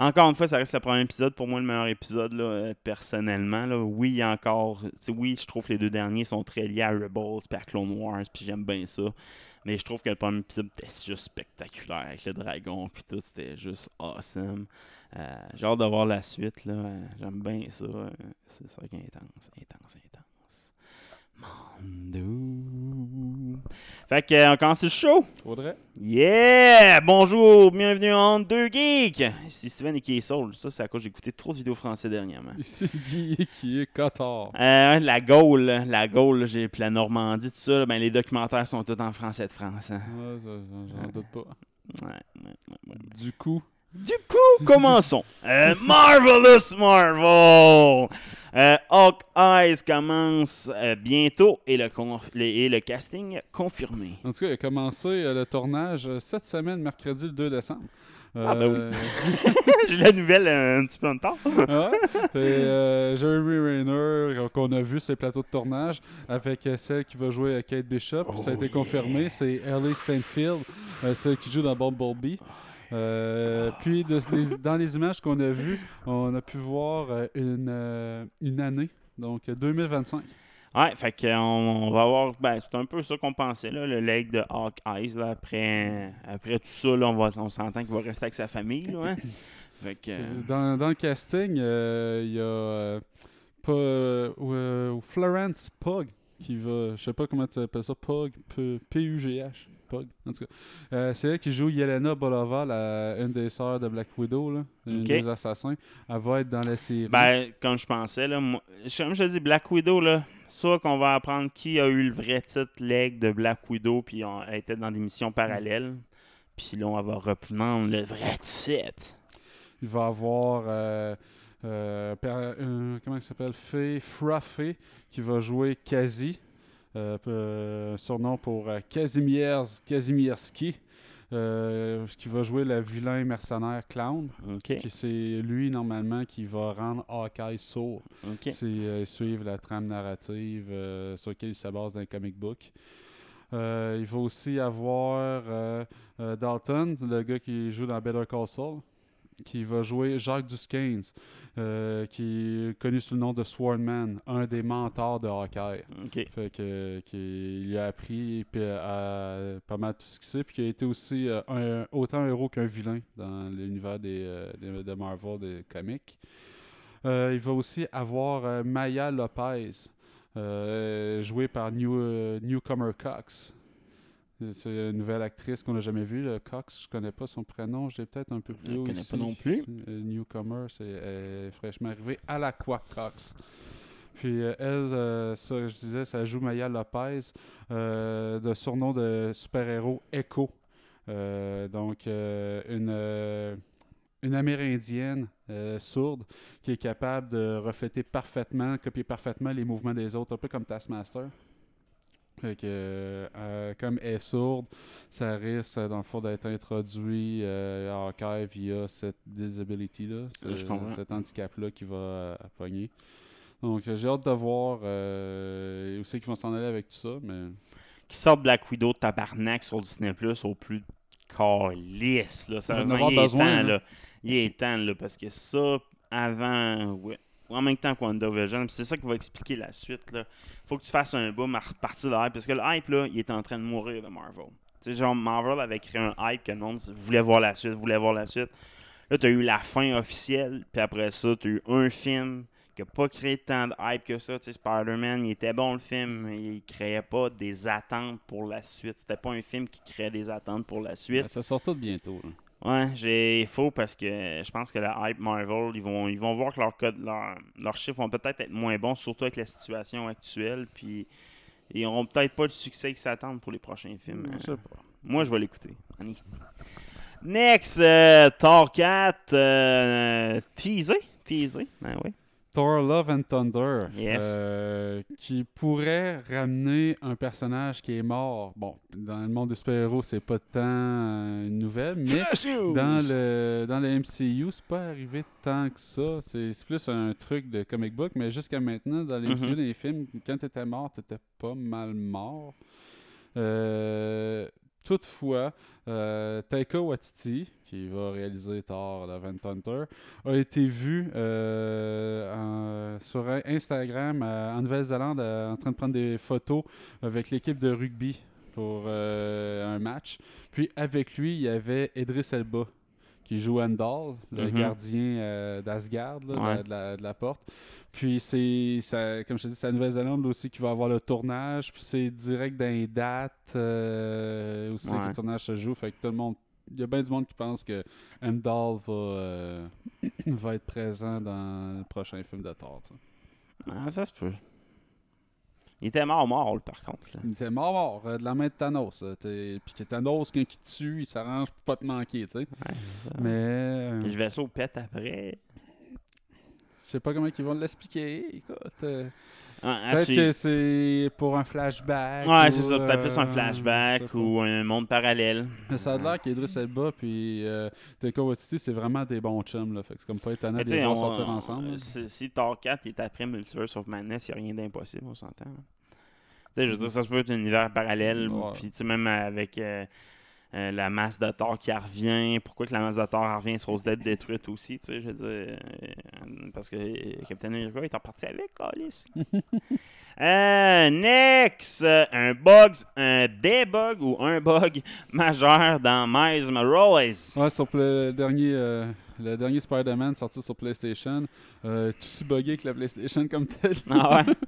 Encore une fois, ça reste le premier épisode. Pour moi, le meilleur épisode, là, euh, personnellement. Là. Oui, il y a encore. Oui, je trouve que les deux derniers sont très liés à Rebels et à Clone Wars, puis j'aime bien ça. Mais je trouve que le premier épisode était juste spectaculaire avec le dragon, puis tout, c'était juste awesome. Euh, J'ai hâte de voir la suite, là. Euh, J'aime bien ça. C'est ça qui est intense, intense, intense. Mando. Fait que, euh, on commence le show. Faudrait. Yeah! Bonjour, bienvenue en deux geeks! Ici Steven et qui est Soul. Ça, c'est à cause j'ai écouté trop de vidéos français dernièrement. Ici, Guy qui est Cotard. Euh, la Gaule, la Gaule, j'ai puis la Normandie, tout ça, ben, les documentaires sont tous en français de France. hein. Ouais, ça, j'en- j'en doute pas. Ouais, ouais, ouais, ouais. Du coup, Du coup, commençons. Euh, Marvelous Marvel! Euh, Hawk Eyes commence euh, bientôt et le, con- le- et le casting confirmé. En tout cas, il a commencé euh, le tournage euh, cette semaine, mercredi le 2 décembre. Ah, ben oui. J'ai la nouvelle euh, un petit peu en retard. ouais. Et, euh, Jeremy Rayner, qu'on a vu sur les plateaux de tournage, avec euh, celle qui va jouer à Kate Bishop. ça a été confirmé, c'est Ellie Stanfield, euh, celle qui joue dans Bumblebee. Euh, puis de- les- dans les images qu'on a vues, on a pu voir euh, une, euh, une année, donc euh, 2025. Ouais, fait qu'on on va avoir. Ben, c'est un peu ça qu'on pensait, là, le leg de Hawk Eyes. Là, après, après tout ça, là, on, va, on s'entend qu'il va rester avec sa famille. Là, hein. Fait que. Euh, Dans, dans le casting, euh, il y a euh, pas, Florence Pug qui va, je sais pas comment tu appelles ça, Pug, P-U-G-H, Pug, en tout cas. Euh, c'est elle qui joue Yelena Bolova, la, une des sœurs de Black Widow, là, une des assassins. Elle va être dans la série. Ben, comme je pensais, là, moi, comme je dis, Black Widow, là, soit qu'on va apprendre qui a eu le vrai titre leg de Black Widow, puis on elle était dans des missions parallèles. Puis là, on va reprendre le vrai titre. Il va avoir, euh, euh, comment il s'appelle, Fée, Fraffé, qui va jouer Kazi, surnom pour euh, Kazimierz Kazimierski, euh, qui va jouer le vilain mercenaire clown. Qui c'est lui normalement qui va rendre Hawkeye sourd. OK. C'est euh, suivre la trame narrative euh, sur laquelle il se base dans les comic book. Euh, il va aussi avoir euh, euh, Dalton, le gars qui joue dans Better Call Saul, qui va jouer Jacques Duskanes, euh, qui est connu sous le nom de Swordman, un des mentors de Hawkeye. OK. Fait que qui lui a appris puis, à- pas mal tout ce qu'il sait, puis qui a été aussi euh, un- autant un héros qu'un vilain dans l'univers des, euh, des- de Marvel, des comics. Il va aussi avoir Maya Lopez, jouée par New, Newcomer Cox. C'est une nouvelle actrice qu'on n'a jamais vue. le Cox, je connais pas son prénom. J'ai peut-être un peu plus Je haut connais ici. pas non plus. Euh, Newcomer, c'est euh, fraîchement arrivé. À la quoi Cox. Puis euh, elle, euh, ça, je disais, ça joue Maya Lopez, euh, de surnom de super-héros Echo. Euh, donc, euh, une, euh, une Amérindienne euh, sourde qui est capable de refléter parfaitement, copier parfaitement les mouvements des autres, un peu comme Taskmaster. Fait que, euh, euh, comme elle est sourde, ça risque, euh, dans le fond, d'être introduit euh, à Hawkeye via cette disability-là, ce- je comprends. cet handicap-là qui va euh, pogner. Donc, euh, j'ai hâte de voir euh, où c'est qu'ils vont s'en aller avec tout ça, mais Qui sort Black Widow de tabarnak sur Disney Plus au plus calice. Là. Sérieusement, il est temps, là. Il est temps, là, parce que ça, avant, ouais, en même temps que WandaVision, c'est ça qui va expliquer la suite, là. Faut que tu fasses un boom à repartir de hype, parce que le hype, là, il est en train de mourir de Marvel. Tu genre, Marvel avait créé un hype que le monde voulait voir la suite, voulait voir la suite. Là, tu as eu la fin officielle, puis après ça, tu as eu un film qui n'a pas créé tant de hype que ça. Spider-Man, il était bon le film, mais il créait pas des attentes pour la suite. C'était pas un film qui créait des attentes pour la suite. ben, ça sort tout bientôt. là. Ouais, j'ai faux parce que je pense que la hype Marvel, ils vont, ils vont voir que leur code, leur- leurs chiffres vont peut-être être moins bons, surtout avec la situation actuelle, puis ils n'auront peut-être pas le succès qu'ils s'attendent pour les prochains films. Je sais Euh, Moi, je vais l'écouter. Next, euh, Thor 4, euh, teasé, teasé, ben oui. Thor Love and Thunder, Yes. euh, qui pourrait ramener un personnage qui est mort. Bon, dans le monde des super-héros, c'est pas tant euh, une nouvelle, mais dans le, dans le MCU, c'est pas arrivé tant que ça. C'est plus un truc de comic book, mais jusqu'à maintenant, dans les. MCU, dans les films, quand t'étais mort, t'étais pas mal mort. Euh, toutefois, euh, Taika Waititi, qui va réaliser Thor Love and Thunder, a été vu euh, sur Instagram en Nouvelle-Zélande en train de prendre des photos avec l'équipe de rugby pour euh, un match. Puis avec lui, il y avait Idris Elba qui joue Andal, le Mhm. gardien euh, d'Asgard, de la- Ouais. de, la, de la porte. Puis c'est, comme je te dis, c'est la Nouvelle-Zélande aussi qui va avoir le tournage. Puis c'est direct dans les dates euh, aussi que le tournage se joue. Fait que tout le monde, il y a bien du monde qui pense que Heimdall va, euh, va être présent dans le prochain film de Thor. Ah, ça se peut. Il était mort, mort, là, par contre. là. Il était mort, mort euh, de la main de Thanos. Puis que Thanos, quand il tue, il s'arrange pour pas te manquer. tu sais. Ouais. Mais. euh, Le vaisseau pète après. Je sais pas comment ils vont l'expliquer. Écoute, euh, peut-être suivre. que c'est pour un flashback. Ouais, ou, c'est ça. Peut-être plus un euh, flashback ou un monde parallèle. Mais ça a l'air qu'Idris Elba puis euh, Taika Waititi, c'est vraiment des bons chums. Là, fait que c'est comme pas étonnant de les voir sortir ensemble. Si, Thor 4 est après Multiverse of Madness, il n'y a rien d'impossible, on s'entend. là. Tu sais, je veux dire, ça se peut être un univers parallèle. Puis, tu sais, même avec euh, la masse de Thor qui revient, pourquoi que la masse de Thor revient supposée d'être détruite aussi, tu sais, je veux dire. euh, parce que euh, Captain America est reparti avec, Alice. Euh, next, un bug, un des bugs ou un bug majeur dans Miles Morales. Ouais, sur le dernier, euh, le dernier Spider-Man sorti sur PlayStation, euh, tout aussi buggé que la PlayStation comme tel. Ah ouais?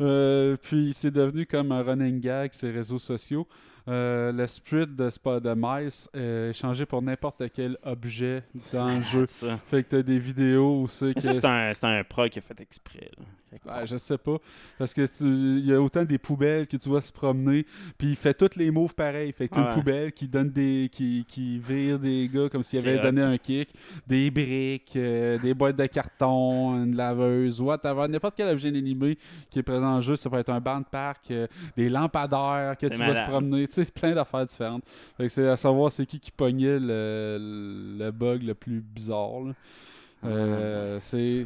Euh, puis c'est devenu comme un running gag sur les réseaux sociaux. Euh, le sprite de, Sp- de Mice est changé pour n'importe quel objet dans le jeu. Ça. Fait que t'as des vidéos où c'est que... ça, c'est un, pro qui a fait exprès. Là. Quelque Ouais, part. je sais pas. Parce que il y a autant des poubelles que tu vois se promener. Puis il fait tous les moves pareils. Fait que t'as Ouais. une poubelle qui donne des. qui, qui vire des gars comme s'il avait donné un kick. Des briques, euh, des boîtes de carton, une laveuse, whatever. N'importe quel objet animé qui est présent dans le jeu. Ça peut être un banc de parc, euh, des lampadaires que tu vas se promener. Tu sais, plein d'affaires différentes. Fait que c'est à savoir c'est qui qui pognait le, le bug le plus bizarre. là. Euh, c'est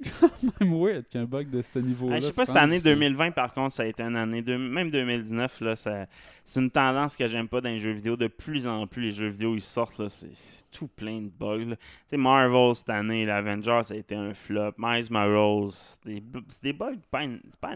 même weird qu'un bug de ce niveau-là. Ah, je sais se pas, cette année jusqu'à- 2020, par contre, ça a été une année. de- même 2019, là, ça- c'est une tendance que j'aime pas dans les jeux vidéo. De plus en plus, les jeux vidéo, ils sortent, là, c'est c'est tout plein de bugs. là. Tu sais, Marvel, cette année, l'Avengers, ça a été un flop. Miles Morales, c'est des, bu- c'est des bugs, pas in- c'est pas.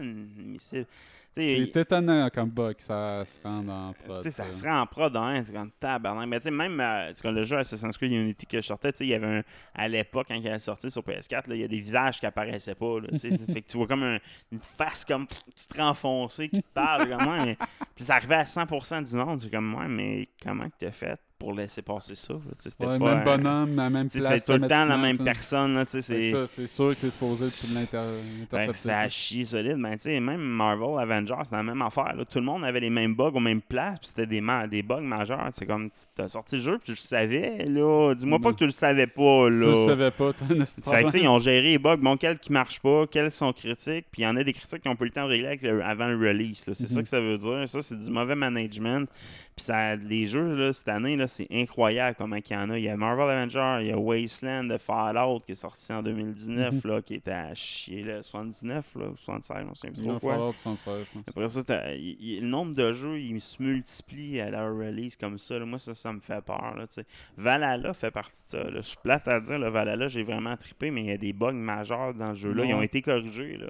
C'est étonnant comme bug que ça se rende en prod. Tu sais, ça ça. serait en prod, hein, c'est comme tabarnak. Mais tu sais, même euh, comme le jeu Assassin's Creed Unity que je sortais, il y avait un, à l'époque, quand il est sorti sur PS4, là, il y a des visages qui apparaissaient pas. Là, fait que tu vois comme un- une face comme tu te renfoncé qui te parle. Comme, ouais, mais- puis ça arrivait à 100% du monde. C'est comme, ouais, mais comment que tu as fait? Pour laisser passer ça? Tu c'était Ouais, pas même un- bonhomme, la même tu place. C'est tout le temps la même tu personne. Tu c'est. ça, C'est sûr que t'es supposé de l'inter- Ben, c'était à ça. chier solide. Ben, tu même Marvel, Avengers, c'était la même affaire. là. Tout le monde avait les mêmes bugs aux mêmes places, puis c'était des, des bugs majeurs. C'est comme, tu as sorti le jeu, puis tu le savais, là. Dis-moi pas Non. que tu le savais pas, Tu là. le savais pas, Fait que, tu ils ont géré les bugs, bon, quels qui marchent pas, quels sont critiques, puis il y en a des critiques qui ont pas eu le temps de régler avec le- avant le release. C'est ça Mhm. que ça veut dire. Ça, c'est du mauvais management. Puis ça, les jeux, là, cette année, là, c'est incroyable comment il y en a. Il y a Marvel Avenger, il y a Wasteland de Fallout qui est sorti en 2019, Mhm. là, qui était à chier, là, 79, là, ou 76, on sait plus trop quoi. falloir 76, je pense. Après ça, t'as- il- il- le nombre de jeux, il se multiplie à leur release comme ça. là. Moi, ça, ça me fait peur. Là. Valhalla fait partie de ça. Je suis plate à dire, le Valhalla, j'ai vraiment trippé, mais il y a des bugs majeurs dans le jeu-là. Ils ont été corrigés. Là.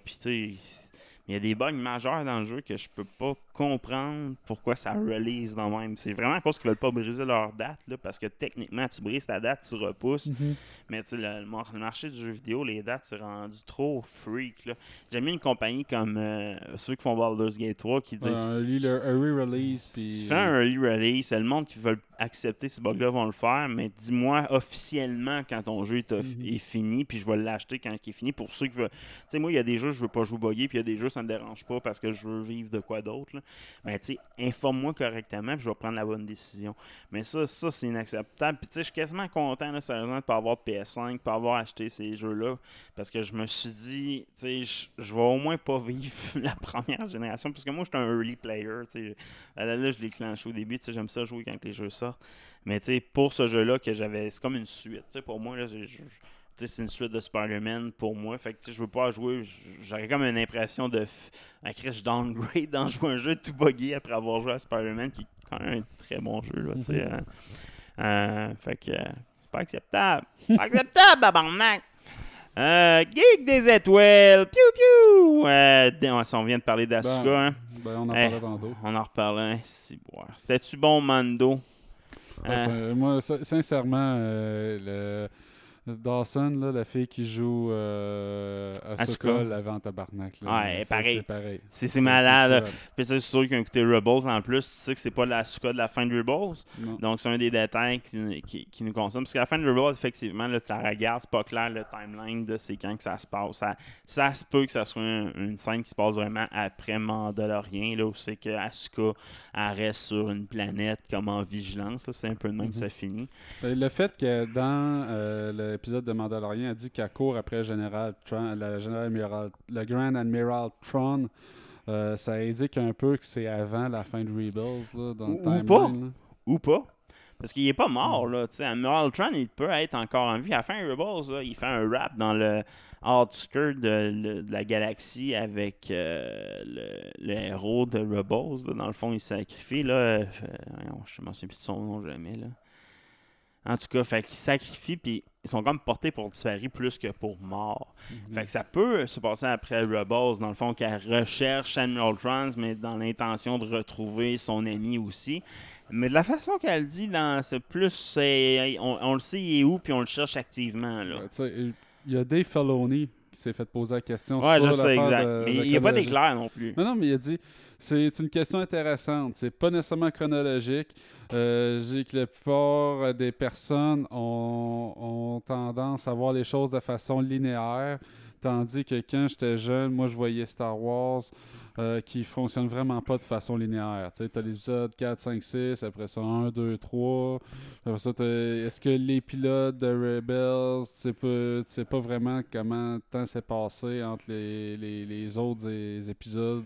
Puis, tu sais, il y a des bugs majeurs dans le jeu que je peux pas comprendre pourquoi ça release dans même. C'est vraiment à cause qu'ils veulent pas briser leur date, là, parce que techniquement, tu brises ta date, tu repousses. Mhm. Mais le, le mar- le marché du jeu vidéo, les dates, c'est rendu trop freak. J'aime mieux une compagnie comme euh, ceux qui font Baldur's Gate 3 qui disent early- puis... tu fais un early release, c'est le monde qui veut accepter ces bugs-là vont le faire, mais dis-moi officiellement quand ton jeu est, Mhm. est fini, puis je vais l'acheter quand il est fini. Pour ceux qui veulent. Tu sais, moi, il y a des jeux, je veux pas jouer buggé, puis il y a des jeux, ça me dérange pas parce que je veux vivre de quoi d'autre. Ben, tu informe-moi correctement, puis je vais prendre la bonne décision. Mais ça, ça c'est inacceptable. Puis, je suis quasiment content, là, sérieusement, de pas avoir de PS5, de pas avoir acheté ces jeux-là, parce que je me suis dit, tu sais, je- vais au moins pas vivre la première génération, parce que moi, je suis un early player, tu sais. Là, là, je au début, j'aime ça jouer quand les jeux sortent. Mais, pour ce jeu-là, que j'avais, c'est comme une suite, pour moi, là, je- c'est une suite de Spider-Man pour moi. Fait que je veux pas jouer. J'aurais comme une impression de. je downgrade dans jouer un jeu tout buggy après avoir joué à Spider-Man, qui est quand même un très bon jeu. Là, tu sais, euh, euh, fait que. euh, pas acceptable. Pas acceptable, babarnak! Euh, Geek des étoiles! Piou piou! Euh, on vient de parler d'Asuka, Ben, hein? Ben, on en Eh, parlait tantôt. On en reparlait. Ouais. C'était-tu bon, Mando? Ouais, Hein? c'est- moi, sin- sincèrement, euh, le... Dawson, là, la fille qui joue euh, Asuka. En tabarnak. Là. Ouais, pareil. C'est pareil. C'est malade. Puis c'est sûr qu'ils ont écouté Rebels en plus. Tu sais que c'est pas la Asuka de la fin de Rebels. Non. Donc, c'est un des détails qui, qui, qui nous concerne. Parce qu'à la fin de Rebels, effectivement, là, tu la regardes, c'est pas clair le timeline de c'est quand que ça se passe. Ça, ça se peut que ça soit un- une scène qui se passe vraiment après Mandalorian, là, où c'est que Asuka reste sur une planète comme en vigilance. C'est un peu de même que ça finit. Euh, Le fait que dans euh, l'épisode de Mandalorian, a dit qu'elle court après le général Tron, le général Admiral, le Grand Admiral Tron. Euh, ça indique un peu que c'est avant la fin de Rebels, là, dans le Ou- timeline. pas. là. Ou pas. Parce qu'il est pas mort, là. Tu sais, Admiral Tron, il peut être encore en vie. À la fin de Rebels, là, il fait un rap dans le outskirt de, de la galaxie avec euh, le, le héros de Rebels. là. Dans le fond, il sacrifie, là. Euh, je me souviens plus de son nom jamais, là. En tout cas, fait qu'il sacrifie, puis ils sont comme portés pour disparu plus que pour mort. Fait que ça peut se passer après Rebels, dans le fond, qu'elle recherche Admiral Trans, mais dans l'intention de retrouver son ami aussi. Mais de la façon qu'elle dit, dans c'est plus, on, on le sait, il est où, puis on le cherche activement. Là. Il y a Dave Filoni qui s'est fait poser la question Ouais, sur je sais, exact. de- mais de il n'y a pas d'éclair non plus. Non, mais il a dit c'est une question intéressante. C'est pas nécessairement chronologique. Euh, je dis que la plupart des personnes ont, tendance à voir les choses de façon linéaire, tandis que quand j'étais jeune, moi je voyais Star Wars euh, qui fonctionne vraiment pas de façon linéaire. Tu les épisodes 4, 5, 6, après ça 1, 2, 3. Après ça, est-ce que les pilotes de Rebels, tu sais pas, sais pas vraiment comment le temps s'est passé entre les, autres épisodes?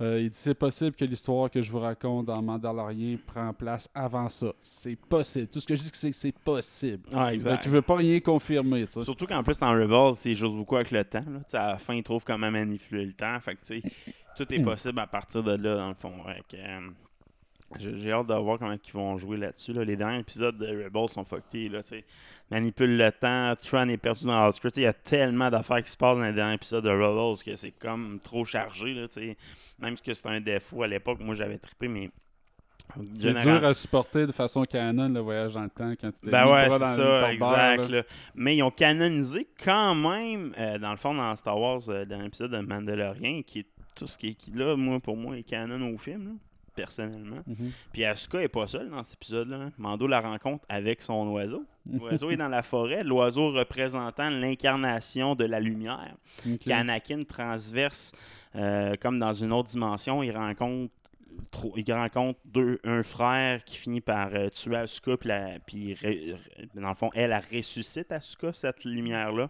Euh, il dit c'est possible que l'histoire que je vous raconte dans Mandalorian prend place avant ça. C'est possible. Tout ce que je dis, c'est que c'est possible. Ah, exact. qu'il veut pas rien confirmer. tu. Surtout qu'en plus, dans Rebels, il joue beaucoup avec le temps. Là. Tu À la fin, il trouve comment manipuler le temps. Fait que, tu sais, tout est possible à partir de là, dans le fond. Euh, j'ai hâte de voir comment ils vont jouer là-dessus. là. Les derniers épisodes de Rebels sont fuckés. Là. Manipule le temps, Tron est perdu dans l'outskirt. Il y a tellement d'affaires qui se passent dans les derniers épisodes de Rebels que c'est comme trop chargé. Là. Même si c'est un défaut à l'époque, moi j'avais trippé, mais. C'est général- dur à supporter de façon canon le voyage dans le temps quand tu ben ouais, c'est ça, exact. là. Mais ils ont canonisé quand même, euh, dans le fond, dans Star Wars, euh, dans l'épisode de Mandalorian, qui est tout ce qui est qui, là, moi, pour moi, est canon au film, là, personnellement. Mhm. Puis Asuka est pas seule dans cet épisode-là. hein. Mando la rencontre avec son oiseau. L'oiseau est dans la forêt, l'oiseau représentant l'incarnation de la lumière. qu'Anakin transverse euh, comme dans une autre dimension. Il rencontre, il rencontre deux, un frère qui finit par euh, tuer Asuka, puis, la- dans le fond, elle, elle ressuscite Asuka, cette lumière-là.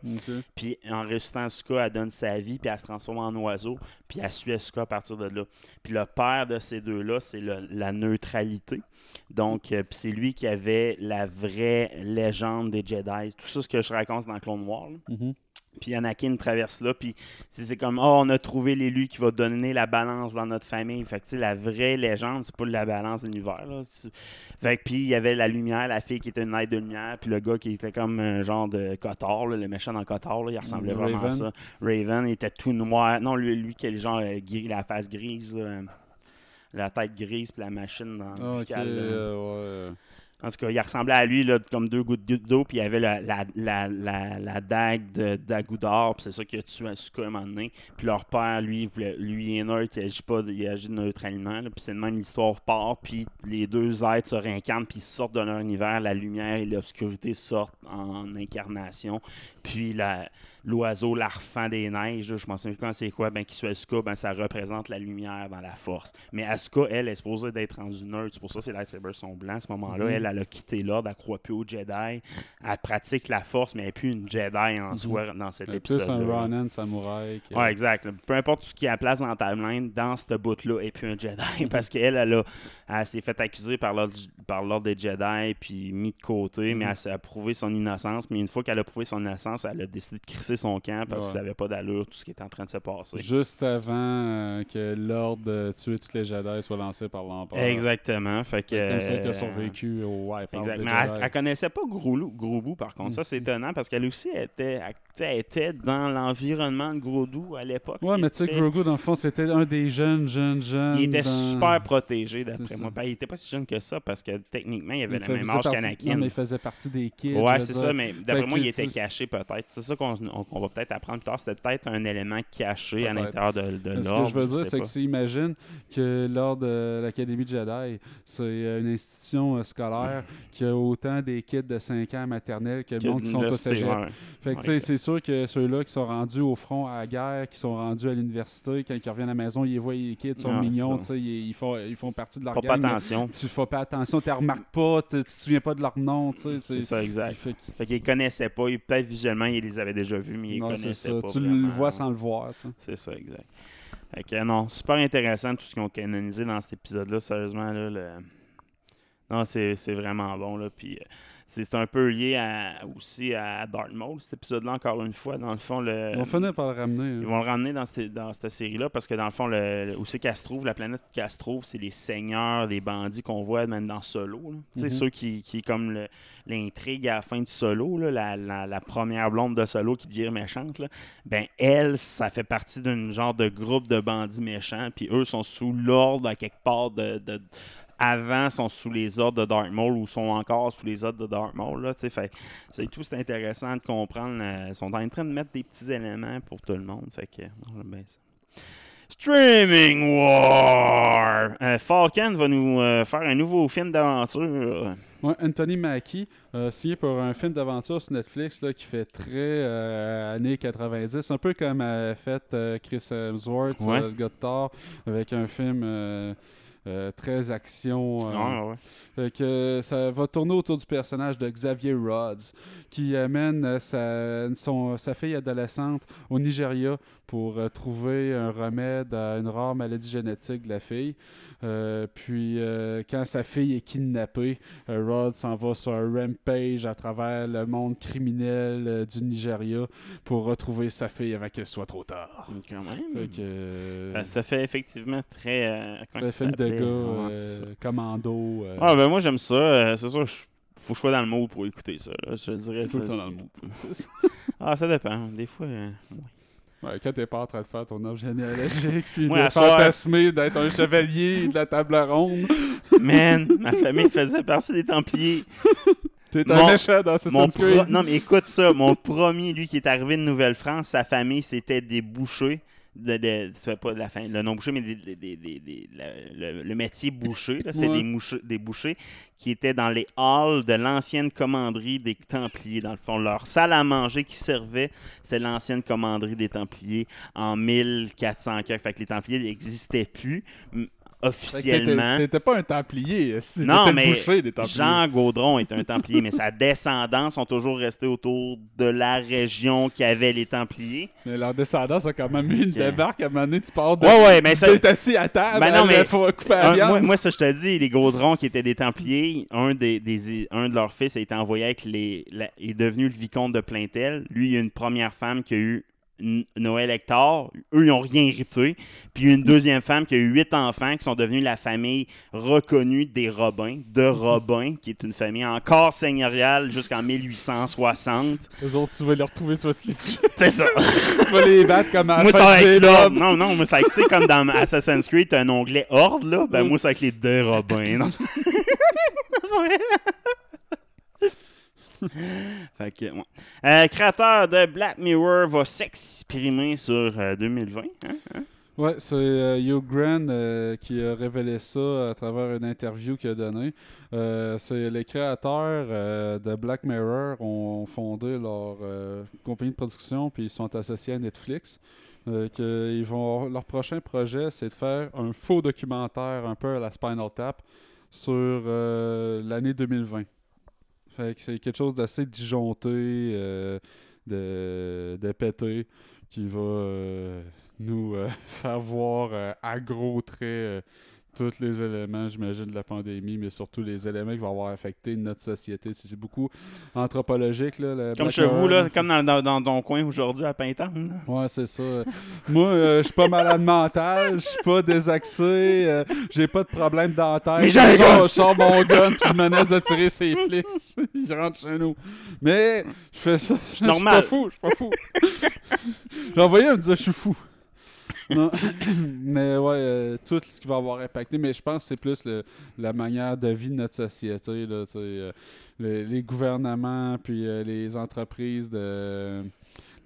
Puis en ressuscitant Asuka, elle donne sa vie, puis elle se transforme en oiseau, puis elle suit Asuka à partir de là. Puis le père de ces deux-là, c'est la neutralité. Donc, euh, puis c'est lui qui avait la vraie légende des Jedi. Tout ça, ce que je raconte dans Clone là. Mhm. Puis Anakin traverse là, puis c'est comme, oh, on a trouvé l'élu qui va donner la balance dans notre famille. Fait que, tu sais, la vraie légende, c'est pas la balance de l'univers, là. Fait que, puis il y avait la lumière, la fille qui était une aide de lumière, puis le gars qui était comme un genre de Cotard, là, le méchant dans Cotard, là, il ressemblait vraiment à ça. Raven, il était tout noir. Non, lui, lui qui est le genre euh, gris, la face grise, là, la tête grise, puis la machine dans Ah, le buccal, là. euh, ouais. En tout cas, il ressemblait à lui là, comme deux gouttes d'eau, puis il avait la, la, la, la, dague de puis c'est ça qui a tué Asuka un moment donné. Puis leur père, lui, voulait, lui est neutre, il agit pas, il agit neutralement, là, puis c'est de même l'histoire part, puis les deux êtres se réincarnent, puis ils sortent de leur univers, la lumière et l'obscurité sortent en incarnation, puis la l'oiseau, l'arfan des neiges, là, je m'en souviens plus quand c'est quoi, ben qui soit Asuka, ben ça représente la lumière dans la force. Mais Asuka, elle, est supposée d'être rendue neutre, c'est pour ça que ses lightsabers sont blancs à ce moment-là. Mhm. Elle, elle a quitté l'ordre, elle croit plus aux Jedi, elle pratique la force, mais elle n'est plus une Jedi en soi dans cet Euh, Plus épisode. un Ronin samouraï. que- Ouais, exact. Peu importe ce qui a place dans ta timeline, dans ce bout-là, et puis un Jedi. Parce qu'elle, elle, a- elle s'est fait accuser par l'ordre des Jedi, puis mis de côté, mais elle s'est prouvé son innocence. Mais une fois qu'elle a prouvé son innocence, elle a décidé de crisser son camp parce Ouais. que ça n'avait pas d'allure, tout ce qui était en train de se passer. Juste avant euh, que l'ordre de tuer tous les Jedi soit lancé par l'Empereur. Exactement. Fait que, comme ça qu'ils euh, ont survécu au wipe Exact. Mais elle, elle connaissait pas Groulou, Groubou, par contre. Ça, c'est étonnant parce qu'elle aussi était, elle, elle était dans l'environnement de Groudou à l'époque. Ouais, mais tu sais, Grogu, dans le fond, c'était un des jeunes, jeunes, jeunes. Il était dans- super protégé, d'après moi. Ben, il était pas si jeune que ça parce que techniquement, il avait Il le faisait même âge qu'Anakin. Mais il faisait partie des kids. Ouais, c'est ça, mais d'après moi, il était caché peut-être. C'est ça qu'on on va peut-être apprendre plus tard. C'était peut-être un élément caché à l'intérieur de, de Ce l'ordre. que je veux dire, c'est pas. que si imagine que lors de l'Académie Jedi, c'est euh, une institution euh, scolaire qui a autant des kids de 5 ans à maternelle que le monde de qui sont au cégep. ouais. Fait que, Ouais, c'est sûr que ceux-là qui sont rendus au front à la guerre, qui sont rendus à l'université, quand ils reviennent à la maison, ils voient les kids, ils sont Ah, mignons, ils, ils font, ils font partie de leur Pas gang. mais attention. Tu fais pas attention, tu remarques pas, tu te souviens pas de leur nom. C'est ça, exact. Fait qu'ils connaissaient pas. Peut-être visuellement, ils les avaient déjà vus, non, ça. pas. Tu vraiment. le vois sans le voir. C'est ça, exact. Que, non, super intéressant tout ce qu'ils ont canonisé dans cet épisode-là. Sérieusement, là, le... non, c'est c'est vraiment bon. Là. Puis, euh, c'est c'est un peu lié à- aussi à Dark Maul, cet épisode-là, encore une fois. Dans le fond, le... On finit par le ramener. Ils hein. vont le ramener dans cette, dans cette série-là parce que dans le fond, le, le- où c'est qu'elle se trouve, la planète qu'elle se trouve, c'est les seigneurs, les bandits qu'on voit même dans Solo. Tu sais, Mhm. ceux qui, qui comme l'intrigue à la fin de Solo, là, la, la- la première blonde de Solo qui devient méchante, là, ben elle, ça fait partie d'un genre de groupe de bandits méchants, puis eux sont sous l'ordre à quelque part de. de- avant sont sous les ordres de Dark Maul ou sont encore sous les ordres de Dark Maul. Là, fait, c'est tout, c'est intéressant de comprendre. euh, ils sont en train de mettre des petits éléments pour tout le monde. Fait que, bien ça. Streaming War! Euh, Falcon va nous euh, faire un nouveau film d'aventure. Ouais, Anthony Mackie, euh, signé pour un film d'aventure sur Netflix là, qui fait très euh, années 90, un peu comme a fait Chris Hemsworth, Ouais. le gars de Thor, avec un film euh, très action. euh, ouais. Fait que ça va tourner autour du personnage de Xavier Rhodes, qui amène euh, sa, son- sa fille adolescente au Nigeria pour trouver un remède à une rare maladie génétique de la fille. Euh, puis euh, quand sa fille est kidnappée, euh, Rhodes s'en va sur un rampage à travers le monde criminel euh, du Nigeria pour retrouver sa fille avant qu'elle soit trop tard. Quand même. Fait que, euh, Ça, ça fait effectivement très. euh, le ça film de gars, Ouais, euh, commando. euh, Ah, ben moi j'aime ça. Euh, c'est sûr, je- faut que je sois dans le mood pour écouter ça. là. Je dirais. tout le ça- temps dans le. Ah, ça dépend. Des fois. euh, ouais. Ouais, quand t'es pas en train de faire ton arbre généalogique, puis Ouais, de fantasmer d'être un chevalier de la table ronde, Man, ma famille faisait partie des Templiers. t'es Mon- un méchant dans Mon Assassin's pro-. Non, mais écoute ça. Mon premier, lui, qui est arrivé de Nouvelle-France, sa famille, c'était des bouchers. De, de, pas de la fin, le nom boucher, mais des- des- des- le, métier boucher. là, C'était Ouais. des, des bouchers qui étaient dans les halls de l'ancienne commanderie des Templiers. Dans le fond, leur salle à manger qui servait, c'est l'ancienne commanderie des Templiers en 1400 quelque. Fait que les Templiers n'existaient plus officiellement. T'étais pas un templier, si Non, mais boucher des templiers. Jean Gaudron est un Templier, mais sa descendance sont toujours restés autour de la région qui avait les Templiers. Mais leur descendance a quand même eu une Ok. débarque à un moment donné, tu pars de. Ouais, ouais, mais ça- T'es assis à table, Ben non, mais- faut couper la Un- moi, moi, ça, je te dis, les Gaudrons qui étaient des Templiers, un, des, des- un de leurs fils a été envoyé avec les. la- est devenu le vicomte de Plaintel. Lui, il y a une première femme qui a eu Noël Hector. Eux, ils n'ont rien hérité. Puis une deuxième femme qui a eu huit enfants qui sont devenus la famille reconnue des Robins, de Robin, qui est une famille encore seigneuriale jusqu'en 1860. Les autres, tu vas les retrouver, tu vas te les tuer. C'est ça. tu vas les battre comme à moi, ça va être là. Non, non, moi, ça va être, tu sais, comme dans Assassin's Creed, t'as un onglet Horde, là. Ben, Mm. moi, c'est avec les deux Robins. fait. Euh, créateur de Black Mirror va s'exprimer sur euh, 2020. hein? Ouais, c'est euh, Hugh Grant euh, qui a révélé ça à travers une interview qu'il a donnée. C'est les créateurs de Black Mirror ont fondé leur compagnie de production puis ils sont associés à Netflix. Que vont leur prochain projet c'est de faire un faux documentaire un peu à la Spinal Tap sur l'année 2020. Fait que c'est quelque chose d'assez disjoncté, euh, de, de pété, qui va euh, nous euh, faire voir à gros traits tous les éléments, j'imagine, de la pandémie, mais surtout les éléments qui vont avoir affecté notre société. C'est beaucoup anthropologique. Là, Comme chez vous, là, comme dans, dans, dans ton coin aujourd'hui à Pintan. là. Ouais, c'est ça. Moi, euh, je suis pas malade mental, je suis pas désaxé, euh, j'ai pas de problème dentaire. Mais je, sors, mon gun puis je menace de tirer ses flics. je rentre chez nous. Mais je fais ça. Je suis pas fou, je suis pas fou. J'ai envoyé me dire je suis fou. Non. mais ouais, euh, tout ce qui va avoir impacté, mais je pense que c'est plus le- la manière de vie de notre société. Là, euh, les, les gouvernements, puis euh, les entreprises de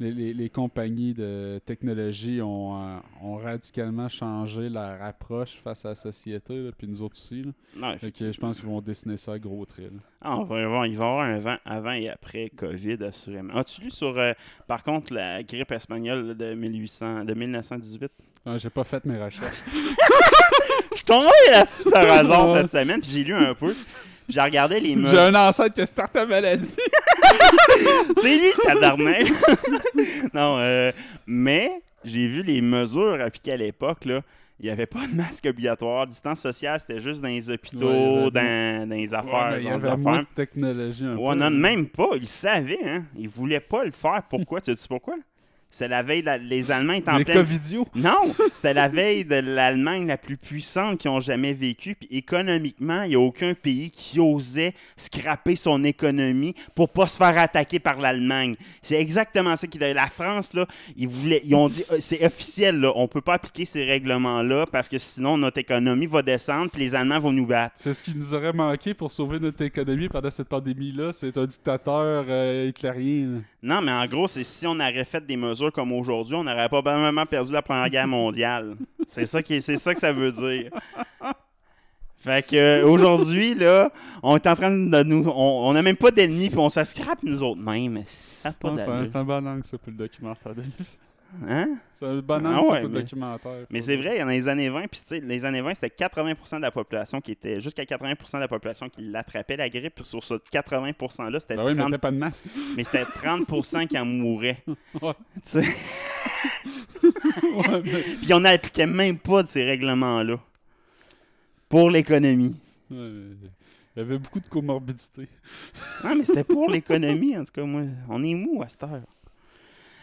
les, les- les compagnies de technologie ont, euh, ont radicalement changé leur approche face à la société, là, puis nous autres aussi. là. Non, Fait que je pense qu'ils vont dessiner ça à gros traits. là. Ah, on va y avoir, il va y avoir un vent avant et après COVID, assurément. As-tu lu sur, euh, par contre, la grippe espagnole de, 1800, de 1918? Ah, J'ai pas fait mes recherches. Je suis tombé là-dessus par hasard cette semaine, puis j'ai lu un peu. J'ai regardé les J'ai mesures. un ancêtre qui a starté la maladie. C'est lui le tabarnak! non, euh, mais j'ai vu les mesures appliquées à l'époque, là. Il n'y avait pas de masque obligatoire. Distance sociale, c'était juste dans les hôpitaux, Ouais, dans, dans les affaires. Ouais, il y avait moins affaires. de technologie un Ouais, peu. non, même pas. Ils savaient, hein. Ils voulaient pas le faire. Pourquoi? tu sais pourquoi? C'est la veille, la- les Allemands étaient en Les pleine... Covidio. Non, c'était la veille de l'Allemagne la plus puissante qu'ils ont jamais vécue. Puis économiquement, il n'y a aucun pays qui osait scraper son économie pour pas se faire attaquer par l'Allemagne. C'est exactement ça qui La France, là, ils, voulaient, ils ont dit, euh, c'est officiel, là, on peut pas appliquer ces règlements-là parce que sinon notre économie va descendre puis les Allemands vont nous battre. C'est ce qui nous aurait manqué pour sauver notre économie pendant cette pandémie-là. C'est un dictateur euh. Non, mais en gros, c'est si on aurait fait des mesures comme aujourd'hui, on n'aurait probablement perdu la Première Guerre mondiale. C'est ça, qui, c'est ça que ça veut dire. Fait que euh, aujourd'hui, là, on est en train de nous. On n'a même pas d'ennemis, puis on se scrape nous autres mêmes. Pas un, c'est un bon angle, ça, pour le documentaire. Hein? C'est un bon Ah ouais, mais- documentaire. Mais c'est vrai, il y en a les années 20, puis tu sais, les années 20, c'était 80% de la population qui était. Jusqu'à 80% de la population qui l'attrapait, la grippe, puis sur ce 80%-là, c'était Ben oui, mais 30 t'as pas de masque. mais c'était 30% qui en mouraient. Ouais. Mais- Puis on n'appliquait même pas de ces règlements-là. Pour l'économie. Ouais, Il y avait beaucoup de comorbidité. Non, mais c'était pour l'économie, en tout cas, moi. On est mou à cette heure.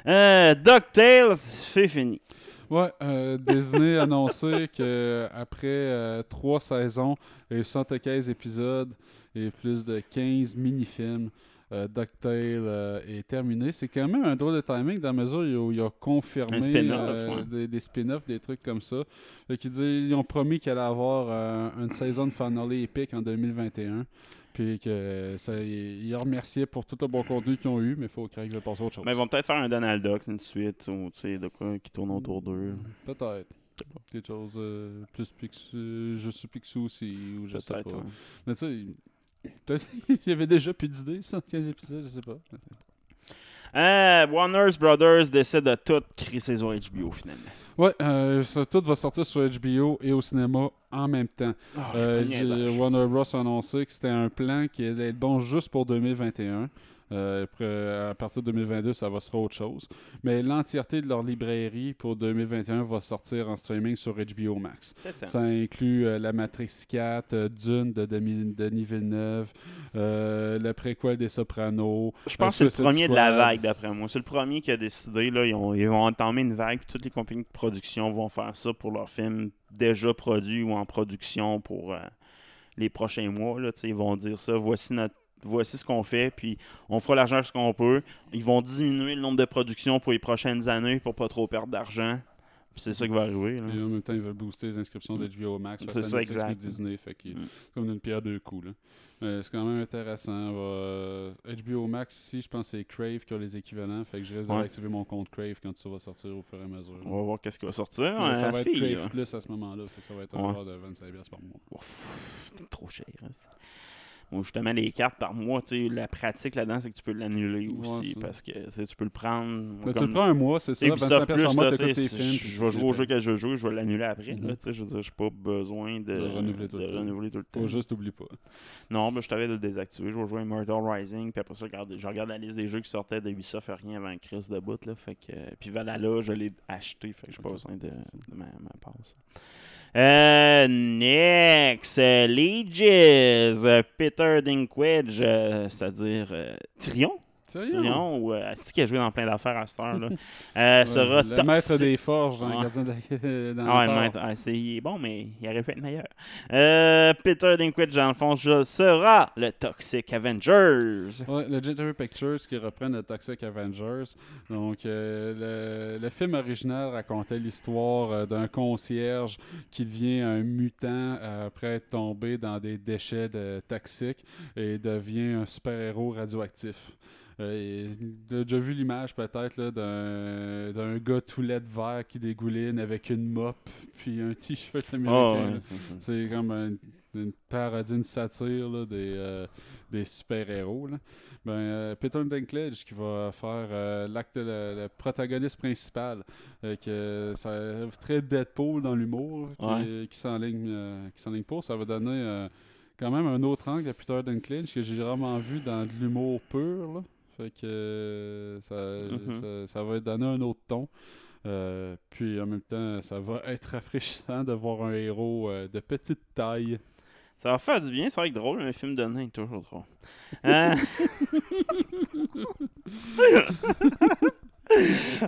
Euh, DuckTales, c'est fini. Ouais, euh, Disney a annoncé qu'après euh, trois saisons et 75 épisodes et plus de 15 mini-films, euh, DuckTale euh, est terminé. C'est quand même un drôle de timing dans la mesure où il a confirmé euh, ouais. des, des spin-offs, des trucs comme ça. Fait qu'ils disent- ils ont promis qu'il allait avoir euh, une saison de finale épique en 2021. Puis que ça, ils remerciaient pour tout le bon contenu qu'ils ont eu, mais il faut qu'ils passer à autre chose. Mais ils vont peut-être faire un Donald Duck, une suite, ou tu sais, de quoi qui tourne autour d'eux. Peut-être. Quelque chose euh, plus Picsou, je suis Picsou aussi, ou je sais pas. Ouais. Mais tu sais, peut-être il y avait déjà plus d'idées, 75 épisodes, je sais pas. Euh, Warner Brothers décide de tout crisser sur HBO finalement. Ouais, euh, ça, tout va sortir sur HBO et au cinéma en même temps. Euh, j'ai- niaisage. Warner Bros. a annoncé que c'était un plan qui allait être bon juste pour 2021. Euh, à partir de 2022, ça va ser autre chose. Mais l'entièreté de leur librairie pour 2021 va sortir en streaming sur HBO Max. Ça inclut euh, La Matrix 4, euh, Dune de Demi- Denis Villeneuve, euh, le préquel des Sopranos. Je pense que c'est le premier de la vague, d'après moi. C'est le premier qui a décidé. Là, ils, ont- ils vont entamer une vague. Toutes les compagnies de production vont faire ça pour leurs films déjà produits ou en production pour les prochains mois. Là, ils vont dire ça. Voici notre. Voici ce qu'on fait, puis on fera l'argent ce qu'on peut. Ils vont diminuer le nombre de productions pour les prochaines années pour pas trop perdre d'argent. C'est ça qui va arriver. là. Et en même temps, ils veulent booster les inscriptions d'HBO Max. C'est ça, exact. Disney. Fait que Mm. c'est comme une pierre deux coups. Là. Mais c'est quand même intéressant. va- HBO Max, ici, je pense que c'est Crave qui a les équivalents. Fait que je risque Ouais. d'activer mon compte Crave quand ça va sortir au fur et à mesure. On va voir qu'est-ce qui va sortir. Ouais, ça va se être Crave là. Plus à ce moment-là. Fait que ça va être un Ouais. de 25$ piastres par mois. C'est trop cher. hein. Bon, justement, les cartes par mois, tu sais, la pratique là-dedans, c'est que tu peux l'annuler aussi. ça. parce que tu tu peux le prendre. Tu comme- le prends un mois, c'est ça. Ubisoft 25$ Plus, par mois, là, tu tes films. je puis je vais tu jouer au jeu que je veux jouer, je vais l'annuler après. Mhm. là, tu sais, je veux dire, j'ai pas besoin de, De renouveler tout le de temps. renouveler tout le temps. Faut juste, oublie pas. Non, mais je t'avais de le désactiver. Je vais jouer à Immortal Rising, puis après ça, je regarde, je regarde la liste des jeux qui sortaient de Ubisoft rien avant Chris de bout. Là, fait que, puis Valhalla, je l'ai acheté, fait que j'ai pas Ok. besoin de, de ma, ma passe. Euh, next, euh, Leges, euh, Peter Dinklage, euh, c'est-à-dire Tyrion? Tyrion, ou euh, c'est qui a joué dans plein d'affaires à cette heure-là, euh, Ouais, sera le maître des forges dans Ouais. les gardiens de la- dans Ah ouais, le le maître, ah, c'est, il est bon, mais il aurait pu être meilleur. Euh, Peter Dinklage, dans le fond, sera le Toxic Avengers. Ouais, Legendary Pictures qui reprennent le Toxic Avengers. Donc, euh, le, le film original racontait l'histoire euh, d'un concierge qui devient un mutant euh, après être tombé dans des déchets de toxiques et devient un super-héros radioactif. Euh, T'as déjà vu l'image peut-être d'un d'un gars tout de vert qui dégouline avec une mop puis un t-shirt américain. Ah, ouais, là. c'est- comme un- une parodie, une satire là, des, euh, des super-héros. Ben, euh, Peter Dinklage qui va faire euh, l'acte, le, le protagoniste principal. euh, que ça très Deadpool dans l'humour qui, Ouais. qui s'enligne qui s'enligne pour. Ça va donner quand même un autre angle à Peter Dinklage que j'ai rarement vu dans de l'humour pur. là. Fait que euh, ça, Mhm. ça, ça va donner un autre ton. Euh, puis en même temps, ça va être rafraîchissant de voir un héros euh, de petite taille. Ça va faire du bien, c'est vrai que drôle, un film de nain est toujours drôle.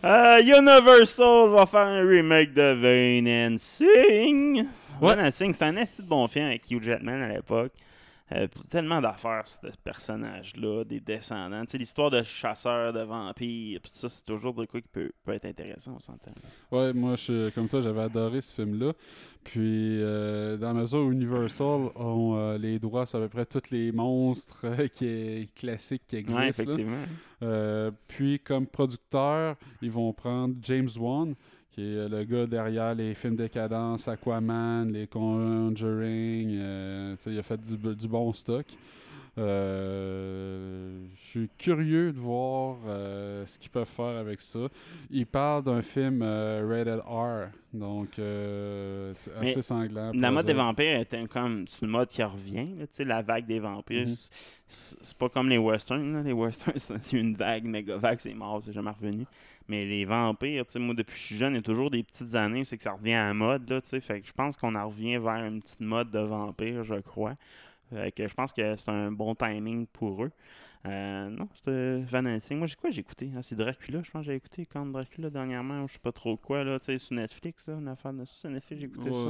Euh, Universal va faire un remake de Van Helsing. Van Helsing, c'était un de bon film avec Hugh Jackman à l'époque. Euh, tellement d'affaires, ce personnage-là, des descendants. Tu sais, l'histoire de chasseurs, de vampires, tout ça, c'est toujours de quoi qui peut, peut être intéressant, on s'entend. Ouais, moi, je, comme toi, j'avais adoré ce film-là. Puis, euh, dans la mesure où Universal ont euh, les droits sur à peu près tous les monstres qui, classiques qui existent. Ouais, effectivement. Puis, comme producteur, ils vont prendre James Wan, euh, le gars derrière les films Décadence, Aquaman, les Conjuring. euh, il a fait du, du bon stock. Euh, je suis curieux de voir euh, ce qu'ils peuvent faire avec ça. Ils parlent d'un film euh, rated R, donc euh, assez sanglant. La mode des vampires était comme c'est une mode qui revient, là, la vague des vampires. Mhm. c'est- pas comme les westerns, là. les westerns c'est une vague, méga vague, c'est mort, c'est jamais revenu. Mais les vampires, moi depuis que je suis jeune, il y a toujours des petites années, c'est que ça revient à la mode, là, tu sais, fait que je pense qu'on en revient vers une petite mode de vampire, je crois. Fait que je pense que c'est un bon timing pour eux. Euh, non, c'était Van Helsing. Moi, j'ai quoi j'ai écouté? Ah, C'est Dracula, je pense que j'ai écouté quand Dracula dernièrement, je sais pas trop quoi, là, tu sais, sur Netflix, là, une affaire de sur Netflix, j'ai écouté ça.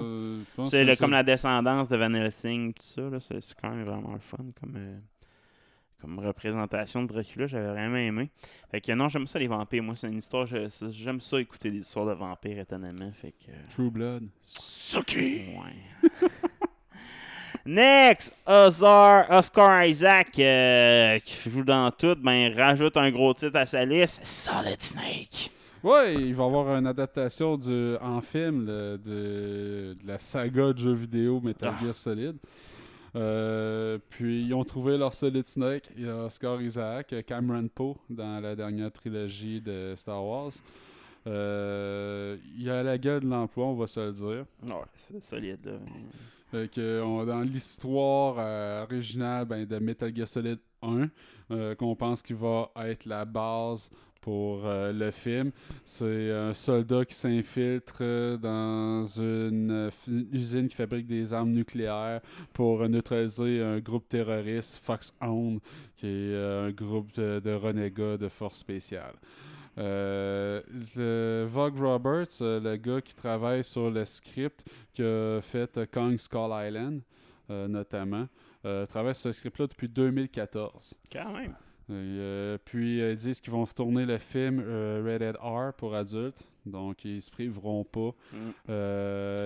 Ouais, C'est le- comme la descendance de Van Helsing, tout ça, là, c'est quand même vraiment le fun comme, euh, comme représentation de Dracula, j'avais vraiment aimé. Fait que non, j'aime ça les vampires, moi c'est une histoire, j'aime ça écouter des histoires de vampires étonnamment, fait que... euh, True Blood. Ouais. Next, Oscar, Oscar Isaac, euh, qui joue dans tout, ben rajoute un gros titre à sa liste, Solid Snake. Ouais, il va y avoir une adaptation du, en film de, de la saga de jeux vidéo Metal Ah. Gear Solid. Euh, puis ils ont trouvé leur Solid Snake. Il y a Oscar Isaac, Cameron Poe dans la dernière trilogie de Star Wars. Euh, il a la gueule de l'emploi, on va se le dire. Ouais, c'est solide, là. Fait que, on- dans l'histoire euh, originale ben, de Metal Gear Solid 1, euh, qu'on pense qu'il va être la base pour euh, le film, c'est un soldat qui s'infiltre dans une usine qui fabrique des armes nucléaires pour neutraliser un groupe terroriste, Foxhound, qui est un groupe de, de renégats de force spéciale. Euh, le Vogue Roberts, euh, le gars qui travaille sur le script qui a fait euh, Kong Skull Island, euh, notamment, travaille sur ce script-là depuis 2014. Quand même. Euh, puis euh, ils disent qu'ils vont tourner le film euh, Rated R pour adultes, donc ils se priveront pas. Mm.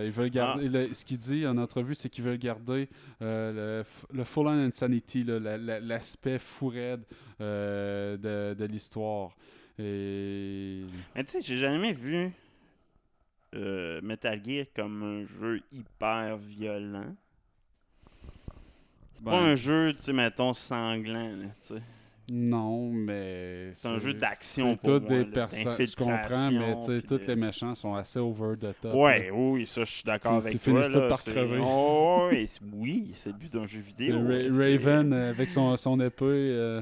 Ils veulent garder. le- ce qu'il dit en entrevue, c'est qu'ils veulent garder le, le full on insanity, là, la- la- l'aspect fou raide de, de l'histoire. Et Mais tu sais, j'ai jamais vu euh, Metal Gear comme un jeu hyper violent. C'est pas Ben, un jeu, tu sais, mettons, sanglant, là, tu sais. Non, mais. C'est un jeu d'action pour tous moi, des personnes. Je comprends, mais tu sais, tous de- les méchants sont assez over the top. Ouais, là. oui, ça, je suis d'accord avec ils finissent toi. tous par crever. Oh, oui, c'est le but d'un jeu vidéo. Ra- Raven euh, avec son, son épée. euh,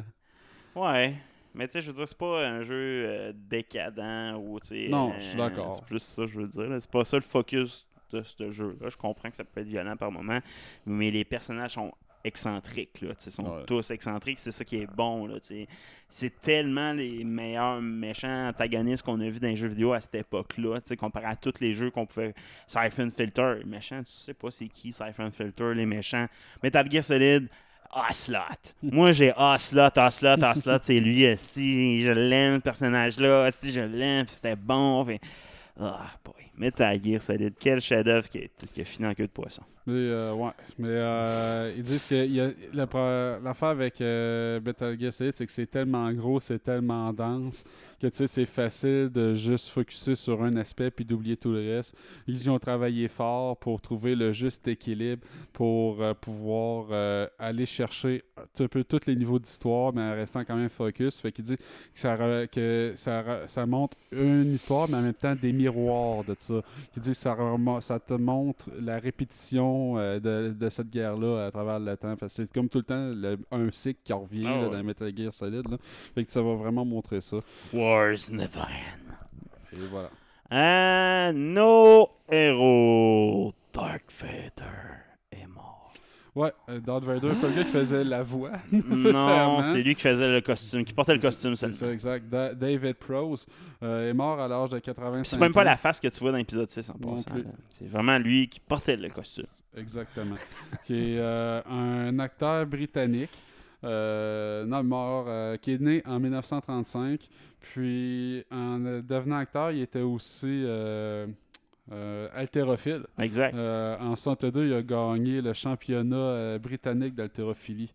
Ouais. Mais tu sais, je veux dire, c'est pas un jeu euh, décadent ou tu sais. Non, euh, je suis d'accord. C'est plus ça, je veux dire. C'est pas ça le focus de ce jeu-là. Je comprends que ça peut être violent par moment, mais les personnages sont excentriques, là. sais, sont Ouais. tous excentriques, c'est ça qui est bon, là. C'est tellement les meilleurs méchants antagonistes qu'on a vus dans les jeux vidéo à cette époque-là, tu sais, comparé à tous les jeux qu'on pouvait. Siphon Filter, les méchants, tu sais pas c'est qui Siphon Filter, les méchants. Metal Gear Solid, Ocelot. Moi, j'ai Ocelot, Ocelot, Ocelot, c'est lui, si je l'aime, ce personnage-là, si je l'aime, c'était bon. Ah, boy. Metal Gear Solid, quel chef-d'œuvre qui, qui a fini en queue de poisson. Mais, euh, ouais. Mais euh, ils disent que l'affaire avec euh, Metal c'est que c'est tellement gros, c'est tellement dense que tu sais, c'est facile de juste focuser sur un aspect puis d'oublier tout le reste. Ils y ont travaillé fort pour trouver le juste équilibre pour euh, pouvoir aller chercher un peu tous les niveaux d'histoire, mais en restant quand même focus. Fait qu'il dit que ça, que ça, ça montre une histoire, mais en même temps des miroirs de ça. Il dit que ça, ça te montre la répétition euh, de, de cette guerre-là à travers le temps. Parce que c'est comme tout le temps le- un cycle qui revient Ah là, ouais. dans Metal Gear Solid. Là. Fait que ça va vraiment montrer ça. Wars never end. Et voilà. Euh, nos héros. Dark Vader est mort. Ouais, euh, Darth Vader, pas le gars qui faisait la voix. non, c'est lui qui faisait le costume, qui portait le costume C'est ça, exact. Da- David Prose euh, est mort à l'âge de 85 C'est même pas la face que tu vois dans l'épisode 6 en passant. C'est vraiment lui qui portait le costume. Exactement. qui est euh, un acteur britannique. euh, non, mort, euh, qui est né en 1935. Puis, en devenant acteur, il était aussi haltérophile. Exact. En 62, il a gagné le championnat britannique d'haltérophilie.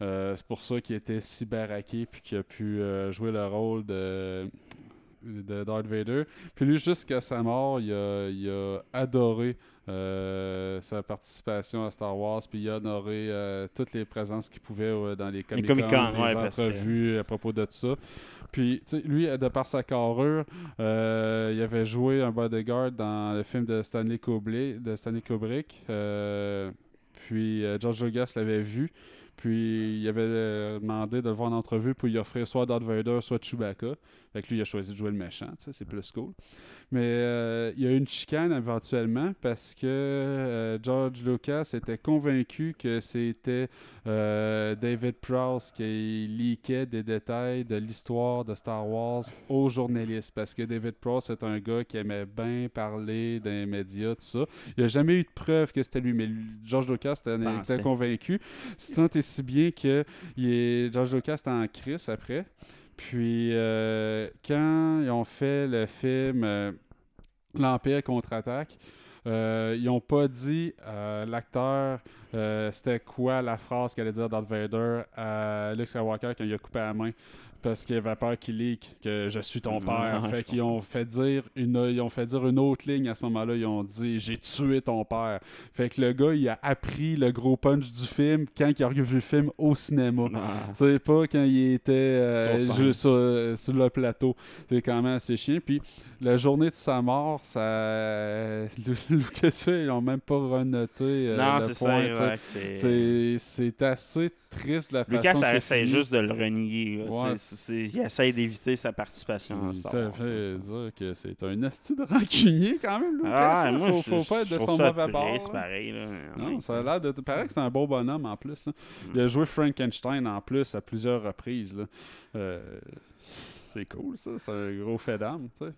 C'est pour ça qu'il était si baraqué puis qu'il a pu jouer le rôle de, de Darth Vader. Puis lui, jusqu'à sa mort, il a, il a adoré euh, sa participation à Star Wars, puis il a honoré euh, toutes les présences qu'il pouvait euh, dans les Comic-Con, Comic-Con, les ouais, que- entrevues à propos de ça. Puis, lui, de par sa carrure, euh, il avait joué un bodyguard dans le film de Stanley Kubrick. De Stanley Kubrick puis George Lucas l'avait vu. Puis il avait demandé de le voir en entrevue pour lui offrir soit Darth Vader, soit Chewbacca. Fait que lui, il a choisi de jouer le méchant, c'est plus cool. Mais euh, il y a eu une chicane éventuellement parce que euh, George Lucas était convaincu que c'était euh, David Prowse qui leakait des détails de l'histoire de Star Wars aux journalistes. Parce que David Prowse est un gars qui aimait bien parler dans les médias, tout ça. Il n'y a jamais eu de preuve que c'était lui, mais George Lucas était, convaincu. C'est tant et si bien que il est- George Lucas était en crise après. Puis euh, quand ils ont fait le film euh, L'Empire contre-attaque, euh, ils n'ont pas dit à l'acteur c'était quoi la phrase qu'allait dire Darth Vader à Luke Skywalker quand il a coupé la main. Parce qu'il avait peur qu'il leak que je suis ton père. fait qu'ils ont fait dire une ils ont fait dire une autre ligne à ce moment-là. Ils ont dit j'ai tué ton père. Fait que le gars il a appris le gros punch du film quand il a revu le film au cinéma. Ah. Tu sais, pas quand il était euh, Sur sur, euh, sur le plateau. C'est quand même assez chiant. Puis la journée de sa mort, ça. Lucasfilm, ils n'ont même pas renoté. euh, non, c'est ça, c'est- C'est c'est assez triste la Lucas façon ça essaie juste de le renier. là, Ouais, il essaie d'éviter sa participation Il Star ça fait dire que c'est un asti de rancunier quand même, Lucas. Ah, hein. moi, faut, je- faut pas être de son mauvais bord. triste, là. pareil, là. Non, ça a l'air de. paraît que c'est un beau bonhomme en plus. Mm. Il a joué Frankenstein en plus à plusieurs reprises. là. Euh, c'est cool, ça. C'est un gros fait d'âme, tu sais.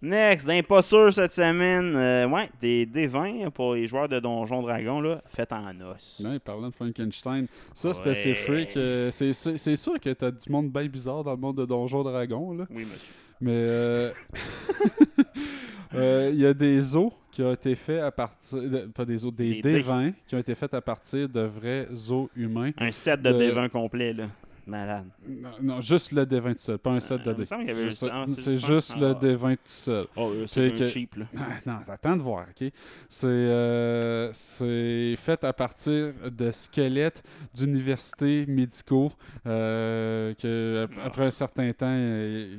Next, d'un pas sûr cette semaine, euh, ouais, des D20 pour les joueurs de Donjon Dragon, là, fait en os. Ouais, parlant de Frankenstein, ça c'est assez freak. euh, c'est- sûr que t'as du monde bien bizarre dans le monde de Donjon Dragon, là. Oui, monsieur. Mais euh, euh, il y a des os qui ont été faits à partir. de- pas des os, des, Des dés. D20 qui ont été faits à partir de vrais os humains. Un set de De- D20 complet, là. Malade. Non, non, juste le D20 tout seul, pas un set Euh, de il me dés. semble qu'il y avait Juste- juste- ah, c'est juste le Ah. D20 tout seul. Oh, C'est que- cheap, là. Ah, non, attends de voir, ok? C'est euh, c'est fait à partir de squelettes d'universités médicaux euh, que ap- après un certain temps, euh,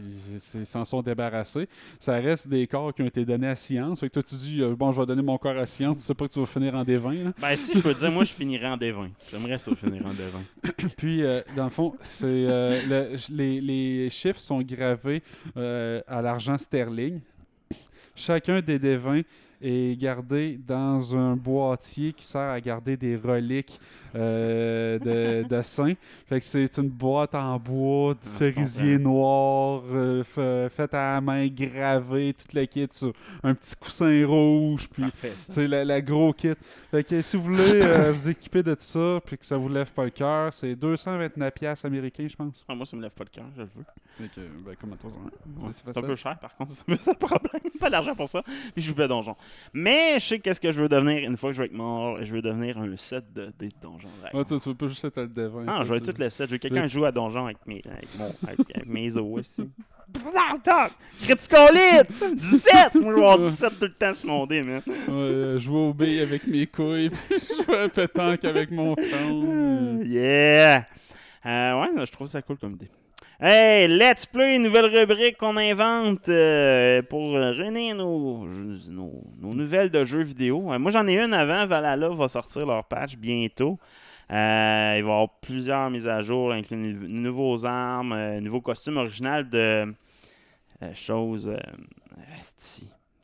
ils s'en sont débarrassés. Ça reste des corps qui ont été donnés à science. Fait que toi, tu dis, euh, bon, je vais donner mon corps à science, tu sais pas que tu vas finir en D20. là. Ben, si je peux te dire, moi, je finirais en D20. J'aimerais ça finir en D20. Puis, euh, dans le fond, c'est euh, le- les, chiffres sont gravés euh, à l'argent sterling. Chacun des D20 est gardé dans un boîtier qui sert à garder des reliques de, de saints. Fait que c'est une boîte en bois, du Ah, cerisier noir, euh, fa- faite à la main, gravé, toute la kit sur un petit coussin rouge, puis c'est la, la gros kit. Fait que si vous voulez euh, vous équiper de ça, puis que ça vous lève pas le cœur, c'est 229 pièces américains, je pense. Ah, moi, ça me lève pas le cœur, je le veux. Fait que, ben, comme à toi, Ouais, c'est un peu cher, par contre. C'est un peu ça le problème. Pas d'argent pour ça. Puis je joue pas donjon. Mais je sais qu'est-ce que je veux devenir une fois que je vais être mort. Je veux devenir un set de, des Donjons Dragons. Ouais, tu, tu veux pas juste être le devin. Ah, toi, je vais tout le set. Je veux quelqu'un joue à Donjon avec mes, avec mon, avec, avec mes os aussi. Critical hit! 17! Moi, je vais avoir 17 tout le temps sur mon dé, man. Ouais, euh, jouer au billes avec mes couilles, puis jouer à pétanque avec mon front. Yeah! Euh, ouais, je trouve ça cool comme idée. Hey, Let's Play, nouvelle rubrique qu'on invente euh, pour réunir nos, nouvelles de jeux vidéo. Euh, moi, j'en ai une avant. Valhalla va sortir leur patch bientôt. Euh, il va y avoir plusieurs mises à jour, incluant de nouveaux armes, nouveaux costumes originaux de choses.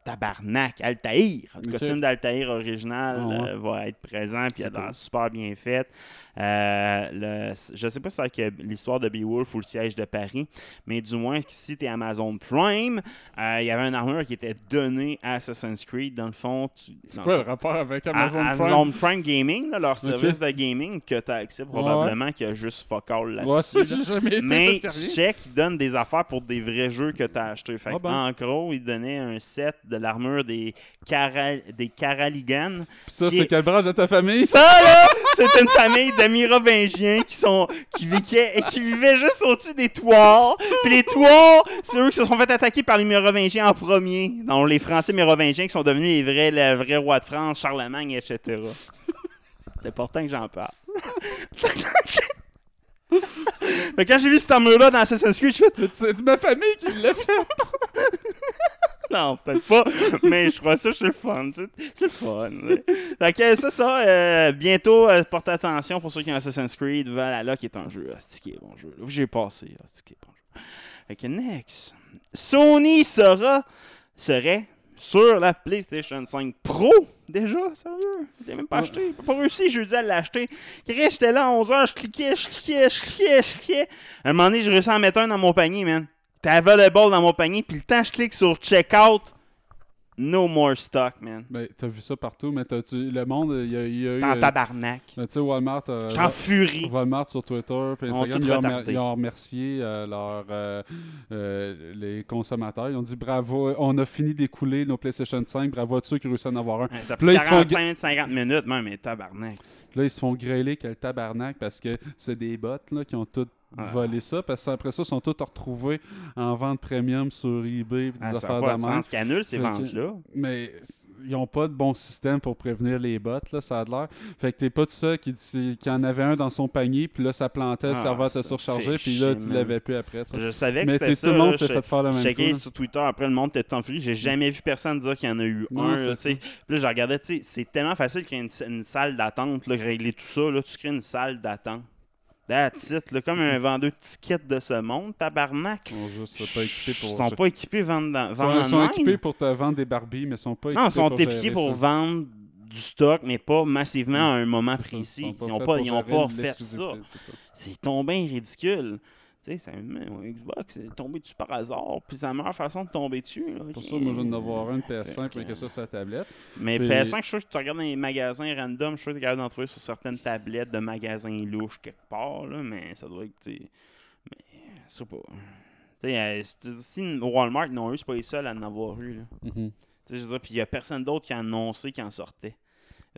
Tabarnak, Altaïr. Le costume d'Altaïr original Ah ouais. euh, va être présent, puis il a cool. super bien fait. Euh, le- je sais pas si c'est l'histoire de Beowulf ou le siège de Paris, mais du moins, si tu es Amazon Prime, euh, il y avait un armure qui était donné à Assassin's Creed. Dans le fond, C'est quoi le rapport avec à- Amazon Prime? Amazon Prime Gaming, là, leur service de gaming que tu as accès probablement, qui a juste fuck all Ouais, là-dessus. là. Mais qu'il y check, ils donnent des affaires pour des vrais jeux que tu as achetés. Fait Ah ben. En gros, ils donnaient un set de l'armure des, Cara- des Caraligans. Ça, c'est est- quelle branche de ta famille? Ça, là, c'est une famille de Mérovingiens qui sont qui vivaient, qui vivaient juste au-dessus des toits. Puis les toits, c'est eux qui se sont fait attaquer par les Mérovingiens en premier. Donc les Français Mérovingiens qui sont devenus les vrais, le vrai roi de France, Charlemagne, etc. C'est important que j'en parle. Mais quand j'ai vu cette armure-là dans Assassin's Creed, je fait C'est ma famille qui l'a fait. non, peut-être pas, mais je crois ça, c'est le fun. C'est le fun. Fait que c'est ça. euh, bientôt, euh, portez attention pour ceux qui ont Assassin's Creed. Valhalla, qui est un jeu. Qui est bon jeu. J'ai passé. Est bon jeu. Fait que next. Sony sera, serait sur la PlayStation 5 Pro. Déjà, sérieux? Je l'ai même pas acheté. J'ai pas réussi jeudi à l'acheter. Chris, J'étais là à 11h, je cliquais, je cliquais, je cliquais, je cliquais. À un moment donné, j'ai réussi à en mettre un dans mon panier, man. T'es available dans mon panier, puis le temps que je clique sur checkout, no more stock, man. Ben, t'as vu ça partout, mais t'as, tu, le monde, il y a, il y a eu. T'es en euh, tabarnak. ben, tu sais, Walmart. euh, Je suis en furie. Walmart sur Twitter puis Ils ont Instagram, ils ont, remer- ils ont remercié euh, leur, euh, les consommateurs. Ils ont dit bravo, on a fini d'écouler nos PlayStation 5, bravo à ceux qui réussissent à en avoir un. Ouais, Ça fait ils se font 45-50 minutes, même, mais tabarnak. Là, ils se font grêler que le tabarnak parce que c'est des bots là, qui ont tout Volé ça. Parce qu'après ça, ils sont tous retrouvés en vente premium sur eBay. Des Ah, ça affaires n'a pas de sens qu'ils annulent ces que- ventes-là. Mais ils n'ont pas de bon système pour prévenir les bots, là, ça a l'air. Fait que t'es pas tout seul qui, en avait un dans son panier, puis là, ça plantait, le Ah, serveur ça te surchargé, fait puis là, tu l'avais plus après. Je savais que c'était ça. tout le monde s'est fait faire le même là. sur Twitter, après le monde était en furie. J'ai jamais vu personne dire qu'il y en a eu Non, un. là. Puis là, je regardais, c'est tellement facile qu'il y ait une, une salle d'attente, régler tout ça. Là, tu crées une salle d'attente. That's it, là, comme un vendeur de tickets de ce monde, tabarnak. Ils sont juste pas équipés pour Ils sont pas équipés vendre, dans, Ils vendre ils sont équipés pour te vendre des Barbies, mais ils sont pas équipés Non, ils sont pour équipés pour ça. vendre du stock, mais pas massivement à un moment ça, précis. Ils n'ont pas, pour ils ont pas fait ça. C'est tombé ridicule. Tu sais, c'est un Xbox, c'est tombé dessus par hasard, puis c'est la meilleure façon de tomber dessus. là. Pour ça, moi, je viens d'en avoir une Fait PS5 que- avec ça sur la tablette. Mais Puis- PS5, je suis sûr que tu regardes dans les magasins random, je suis sûr que tu es capable d'en trouver sur certaines tablettes de magasins louches quelque part, là, mais ça doit être. Mais, je sais pas. Tu sais, euh, si- Walmart n'ont eu, c'est pas les seuls à en avoir eu. Là. Sais, je veux dire, puis il y a personne d'autre qui a annoncé qui en sortait.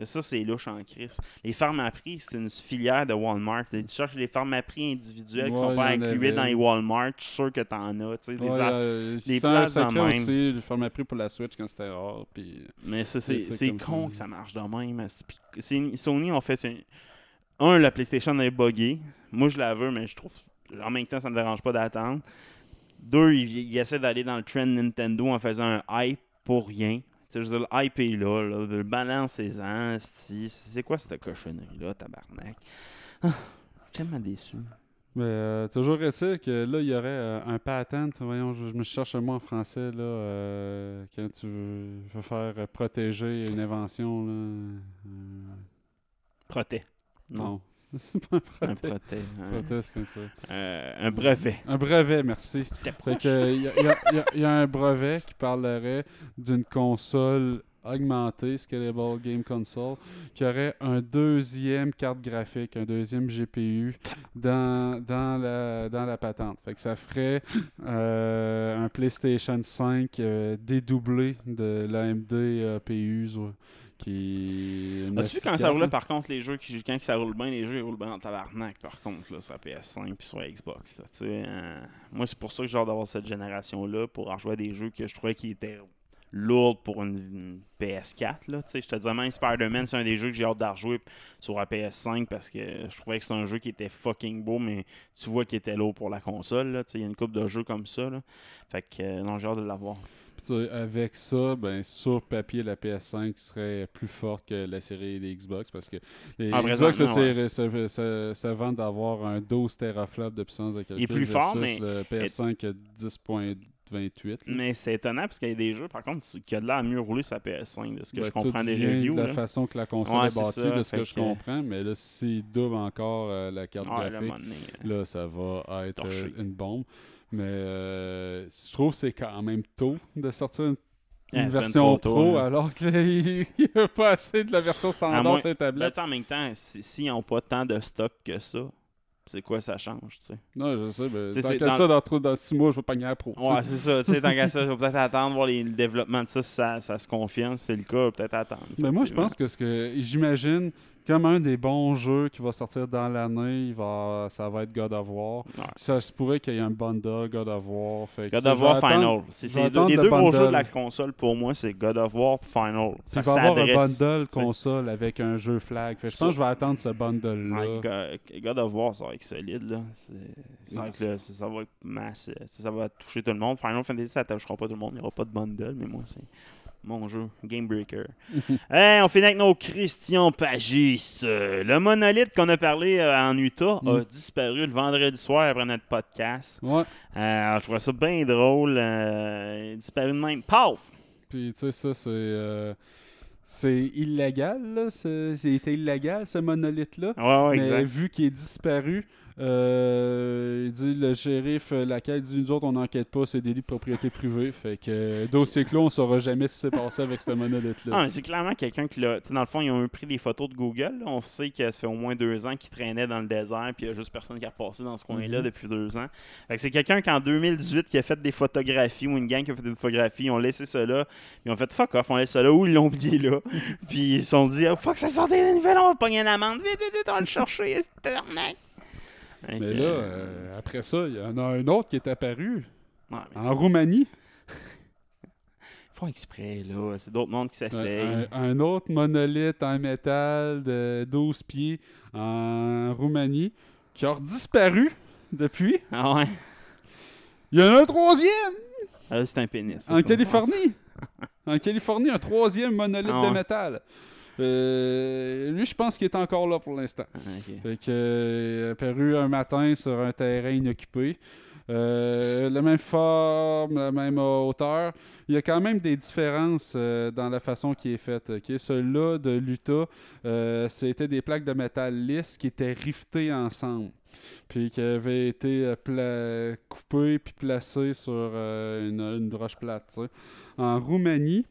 Et ça, c'est louche en crise. Les pharmaprix, c'est une filière de Walmart. Tu cherches les pharmaprix individuels qui Ouais, sont pas il avait. dans les Walmart, je suis sûr que t'en as. tu sais, des Ouais, euh, des un places sacré même. aussi, le format prix pour la Switch quand c'était rare. Puis... Mais c'est con ça. que ça marche de même. Sony ont fait un, un, la PlayStation est buggée. Moi, je la veux, mais je trouve en même temps, ça me dérange pas d'attendre. Deux, ils, ils essaient d'aller dans le trend Nintendo en faisant un hype pour rien. Tu sais, je veux dire, le hype est là, là le balancez-en. C'est quoi cette cochonnerie-là, tabarnak? Ah, tellement déçu. Mais euh, toujours est-il que là, il y aurait euh, un patent. Voyons, je, je me cherche un mot en français. Là, euh, quand tu veux, veux faire protéger une invention. Là, Proté. Non, non. C'est pas un un proté. un- Proté, c'est comme ça. euh, un brevet. Un brevet, merci. Il y, y a- il y a un brevet qui parlerait d'une console augmenté, Scalable Game Console, qui aurait un deuxième carte graphique, un deuxième GPU dans, dans, la, dans la patente. Fait que ça ferait euh, un PlayStation 5 euh, dédoublé de l'AMD PU qui As-tu vu quand ça roulait par contre les jeux qui quand ça roule bien les jeux ils roulent bien en tabarnak par contre là sur la PS5 puis sur la Xbox là, tu sais, euh, moi c'est pour ça que j'ai hâte d'avoir cette génération là pour en jouer à des jeux que je trouvais qui étaient lourds pour une, une PS4 là, tu sais, je te disais même Spider-Man c'est un des jeux que j'ai hâte d'en rejouer sur la PS5 parce que je trouvais que c'était un jeu qui était fucking beau mais tu vois qu'il était lourd pour la console là, tu sais, il y a une coupe de jeux comme ça là. fait que euh, non j'ai hâte de l'avoir avec ça, ben, sur papier, la PS5 serait plus forte que la série des Xbox parce que les Ah, Xbox se- se vendent d'avoir un 12 teraflops de puissance de calcul. Il est plus fort, mais- Le PS5 a 10.28. là. mais c'est étonnant parce qu'il y a des jeux par contre qui a de l'air à mieux rouler la PS5 de ce que Ben, je comprends des reviews de la là. façon que la console Ouais, est bâtie, ça, de ce que je comprends. Mais là, s'il double encore euh, la carte Ouais, là, un graphique, donné, euh, là, ça va être euh, une bombe. Mais euh, je trouve que c'est quand même tôt de sortir une, ben version tôt, pro hein. alors qu'il n'y a pas assez de la version standard moins- sur les Ben, tablettes. sais, en même temps, si- s'ils n'ont pas tant de stock que ça, c'est quoi ça change, tu sais? Non, je sais, mais T'sais, tant dans- ça, dans, trop- dans six mois, je vais pogner la pro. tu sais. Ouais, c'est ça. Tu sais, tant qu'à ça, je vais peut-être attendre, voir les- le développement de ça, si ça, ça se confirme. Si c'est le cas, peut-être attendre. Mais moi, je pense que ce que j'imagine comme un des bons jeux qui va sortir dans l'année, il va, ça va être God of War. Ouais. Ça se pourrait qu'il y ait un bundle God of War. Fait God of War Final. C'est les deux, le gros jeux de la console pour moi, c'est God of War Final. Ça va avoir un bundle console avec un jeu flag. Fait je pense que je vais attendre ce bundle-là. Ouais, God of War, ça va être solide. Là. Ça, va être, là, ça, va être masse. Ça, va toucher tout le monde. Final Fantasy, ça touchera pas tout le monde. Il n'y aura pas de bundle, mais moi, c'est mon jeu. Game Breaker. hey, on finit avec nos Christian Pagistes. Le monolithe qu'on a parlé euh, en Utah a Mm. disparu le vendredi soir après notre podcast. Ouais. Euh, je trouvais ça bien drôle. euh, il a disparu de même. Paf! Puis tu sais, ça, c'est. euh, c'est illégal, là. c'est- C'était illégal, ce monolithe-là. Ouais, ouais, Mais exact. vu qu'il est disparu, euh, il dit le shérif, euh, laquelle dit nous autres, on n'enquête pas, c'est délit de propriété privée. Fait que euh, dossier clos, on saura jamais ce qui s'est passé avec ce monolithe-là. Ah, mais c'est clairement quelqu'un qui l'a. tu sais, Dans le fond, ils ont pris des photos de Google. là. On sait que ça fait au moins deux ans qu'il traînait dans le désert, puis il n'y a juste personne qui a repassé dans ce coin-là Mhm. depuis deux ans. Fait que c'est quelqu'un qui, en 2018, qui a fait des photographies, ou une gang qui a fait des photographies, ils ont laissé ça là, puis ils ont fait fuck off, on laisse ça là, ou ils l'ont oublié là. puis ils se sont dit, oh, fuck, ça sortait des nouvelles, on va pogner une amende, vite, vite, vite, on va le chercher, c'est Mais là, euh, après ça, il y en a un autre qui est apparu ouais, mais en c'est- Roumanie. ils font exprès, là. C'est d'autres mondes qui s'essayent. Un, un- un autre monolithe en métal de 12 pieds en Roumanie qui a disparu depuis. Ah ouais? Il y en a un troisième Ah, c'est un pénis. en ça. Californie. en Californie, un troisième monolithe Ah de ouais. métal. Euh, lui, je pense qu'il est encore là pour l'instant. Ah, ok. Fait que, euh, apparu un matin sur un terrain inoccupé. Euh, la même forme, la même hauteur. Il y a quand même des différences euh, dans la façon qui est faite. ok? Celui-là de l'Utah, euh, c'était des plaques de métal lisses qui étaient rivetées ensemble. Puis qui avaient été coupées puis placées sur une, une roche plate. En Roumanie,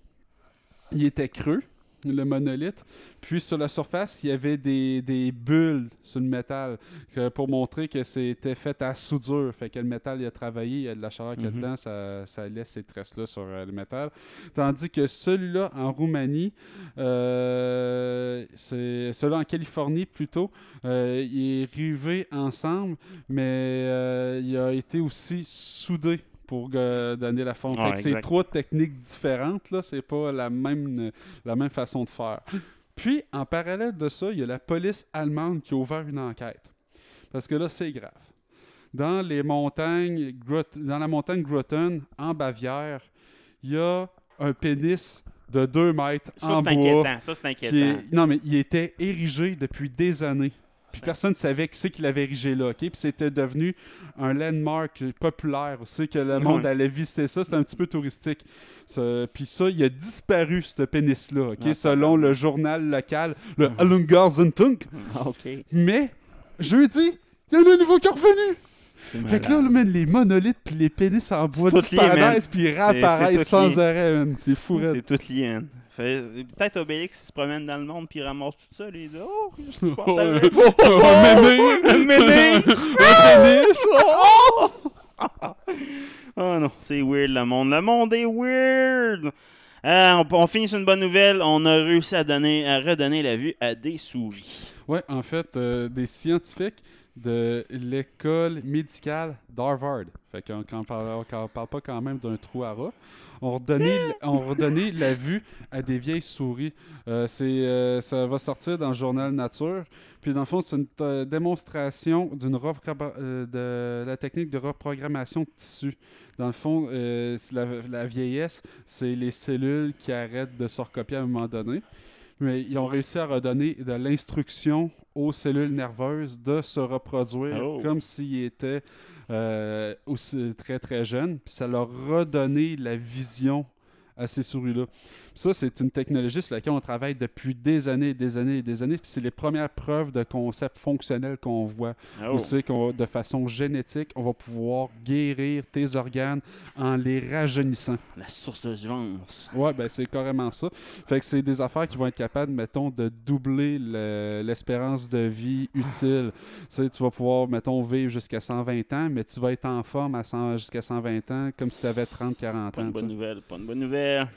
il était creux, le monolithe. Puis sur la surface, il y avait des, des bulles sur le métal que- pour montrer que c'était fait à soudure. Fait que le métal, il a travaillé, il y a de la chaleur qu'il y a Mhm. dedans, ça, ça laisse ces traces-là sur euh, le métal. Tandis que celui-là, en Roumanie, euh, c'est celui-là en Californie plutôt, euh, il est rivé ensemble, mais il a été aussi soudé pour euh, donner la forme. Ouais, c'est trois techniques différentes, là, c'est pas la même, la même façon de faire. Puis, en parallèle de ça, il y a la police allemande qui a ouvert une enquête. Parce que là, c'est grave. Dans les montagnes, dans la montagne Grotten, en Bavière, il y a un pénis de 2 mètres Ça, en c'est bois. inquiétant. Ça, c'est inquiétant. est- Non, mais il était érigé depuis des années. Puis personne ne savait qui c'est qui l'avait érigé là, OK? Puis c'était devenu un landmark populaire aussi, que le monde allait visiter ça. C'était un petit peu touristique. Ça- Puis ça, il a disparu, ce pénis-là, OK? Ah, Selon le journal local, le Allungarzentunk. Ah, OK. Mais, jeudi, il y en a un nouveau qui est revenu! Fait que là, là, man, les monolithes puis les pénis en bois disparaissent puis c'est réapparaissent sans arrêt. C'est fou. C'est tout lié, man. Peut-être Obélix se promène dans le monde puis il ramasse tout ça. Il dit Oh, je suis pas Oh, oh, oh, mémé! Oh! Oh non, c'est weird le monde. Le monde est weird! Euh, on, on finit sur une bonne nouvelle. On a réussi à, donner, à redonner la vue à des souris. Ouais, en fait, euh, des scientifiques de l'école médicale d'Harvard. Fait qu'on ne parle, pas quand même d'un trou à rat. On redonné, on redonné la vue à des vieilles souris. Euh, euh, ça va sortir dans le journal Nature. Puis dans le fond, c'est une euh, démonstration d'une de la technique de reprogrammation de tissu. Dans le fond, la, la vieillesse, c'est les cellules qui arrêtent de se recopier à un moment donné. Mais ils ont réussi à redonner de l'instruction aux cellules nerveuses de se reproduire Oh. comme s'ils étaient euh, aussi très très jeunes. Puis ça leur a redonné la vision à ces souris-là. Ça, c'est une technologie sur laquelle on travaille depuis des années et des années et des années. Puis c'est les premières preuves de concept fonctionnel qu'on voit. Oh. On sait qu'on de façon génétique, on va pouvoir guérir tes organes en les rajeunissant. La source de vivance. Ouais, ben c'est carrément ça. Fait que c'est des affaires qui vont être capables, mettons, de doubler le- l'espérance de vie utile. tu sais, tu vas pouvoir, mettons, vivre jusqu'à 120 ans, mais tu vas être en forme à 100 jusqu'à 120 ans comme si tu avais 30-40 Pas ans. une tu sais. bonne nouvelle, pas une bonne nouvelle.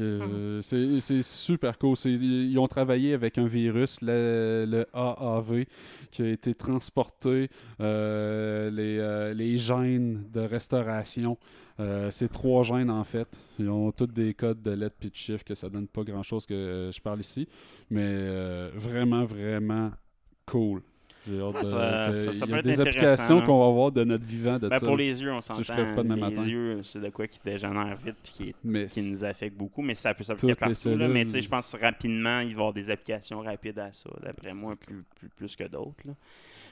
Euh, c'est- c'est super cool. Ils ont travaillé avec un virus, le, le AAV, qui a été transporté, euh, les, euh, les gènes de restauration. C'est trois gènes en fait. Ils ont tous des codes de lettres et de chiffres que ça donne pas grand chose que je parle ici. Mais vraiment, vraiment cool. Hâte Ah, de- ça- que- ça- ça il y a être des applications hein. qu'on va voir de notre vivant de Ben, ça. pour les yeux, on Si s'entend. demain les matin. yeux, c'est de quoi qui dégénère vite puis qui, qui nous affecte beaucoup, mais ça peut s'appliquer partout. Là, mais tu sais, cellules. je pense rapidement, il va y avoir des applications rapides à ça, d'après moi, plus, plus, plus que d'autres.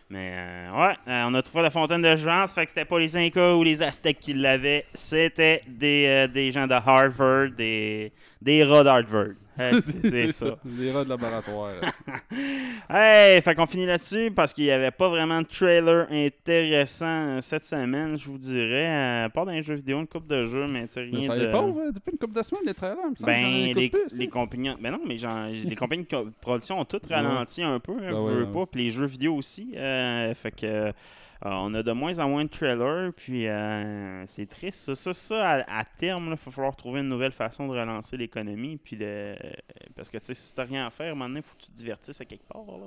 Mais euh, ouais, euh, on a trouvé la fontaine de jouvence, fait que c'était pas les Incas ou les Aztèques qui l'avaient, c'était des, euh, des gens de Harvard, des, des rats d'Harvard. Euh, c'est ça. Les rats de laboratoire. Hey, fait qu'on finit là-dessus parce qu'il n'y avait pas vraiment de trailer intéressant euh, cette semaine, je vous dirais. euh, À part dans les jeux vidéo, une coupe de jeux, mais tu sais, Mais rien ça de... pauvre, hein, depuis une couple de semaines, les trailers, il me semble, j'en Ben, les, plus, les ça. compagnies. Ben non, mais genre, les compagnies de production ont toutes Ouais. ralenti un peu, hein, Ben ouais, ouais. pas. Puis les jeux vidéo aussi. euh, fait que. Euh, on a de moins en moins de trailers, puis euh, c'est triste. Ça, ça, ça, à, à terme, il va falloir trouver une nouvelle façon de relancer l'économie. Puis de, parce que tu sais, si t'as rien à faire, à un moment donné, il faut que tu te divertisses à quelque part. Là.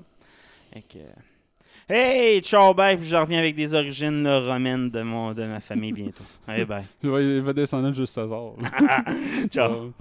Fait que, hey, ciao, bye, puis je reviens avec des origines là, romaines de, mon, de ma famille bientôt. Hey, bye. Il va, il va descendre juste César. ciao.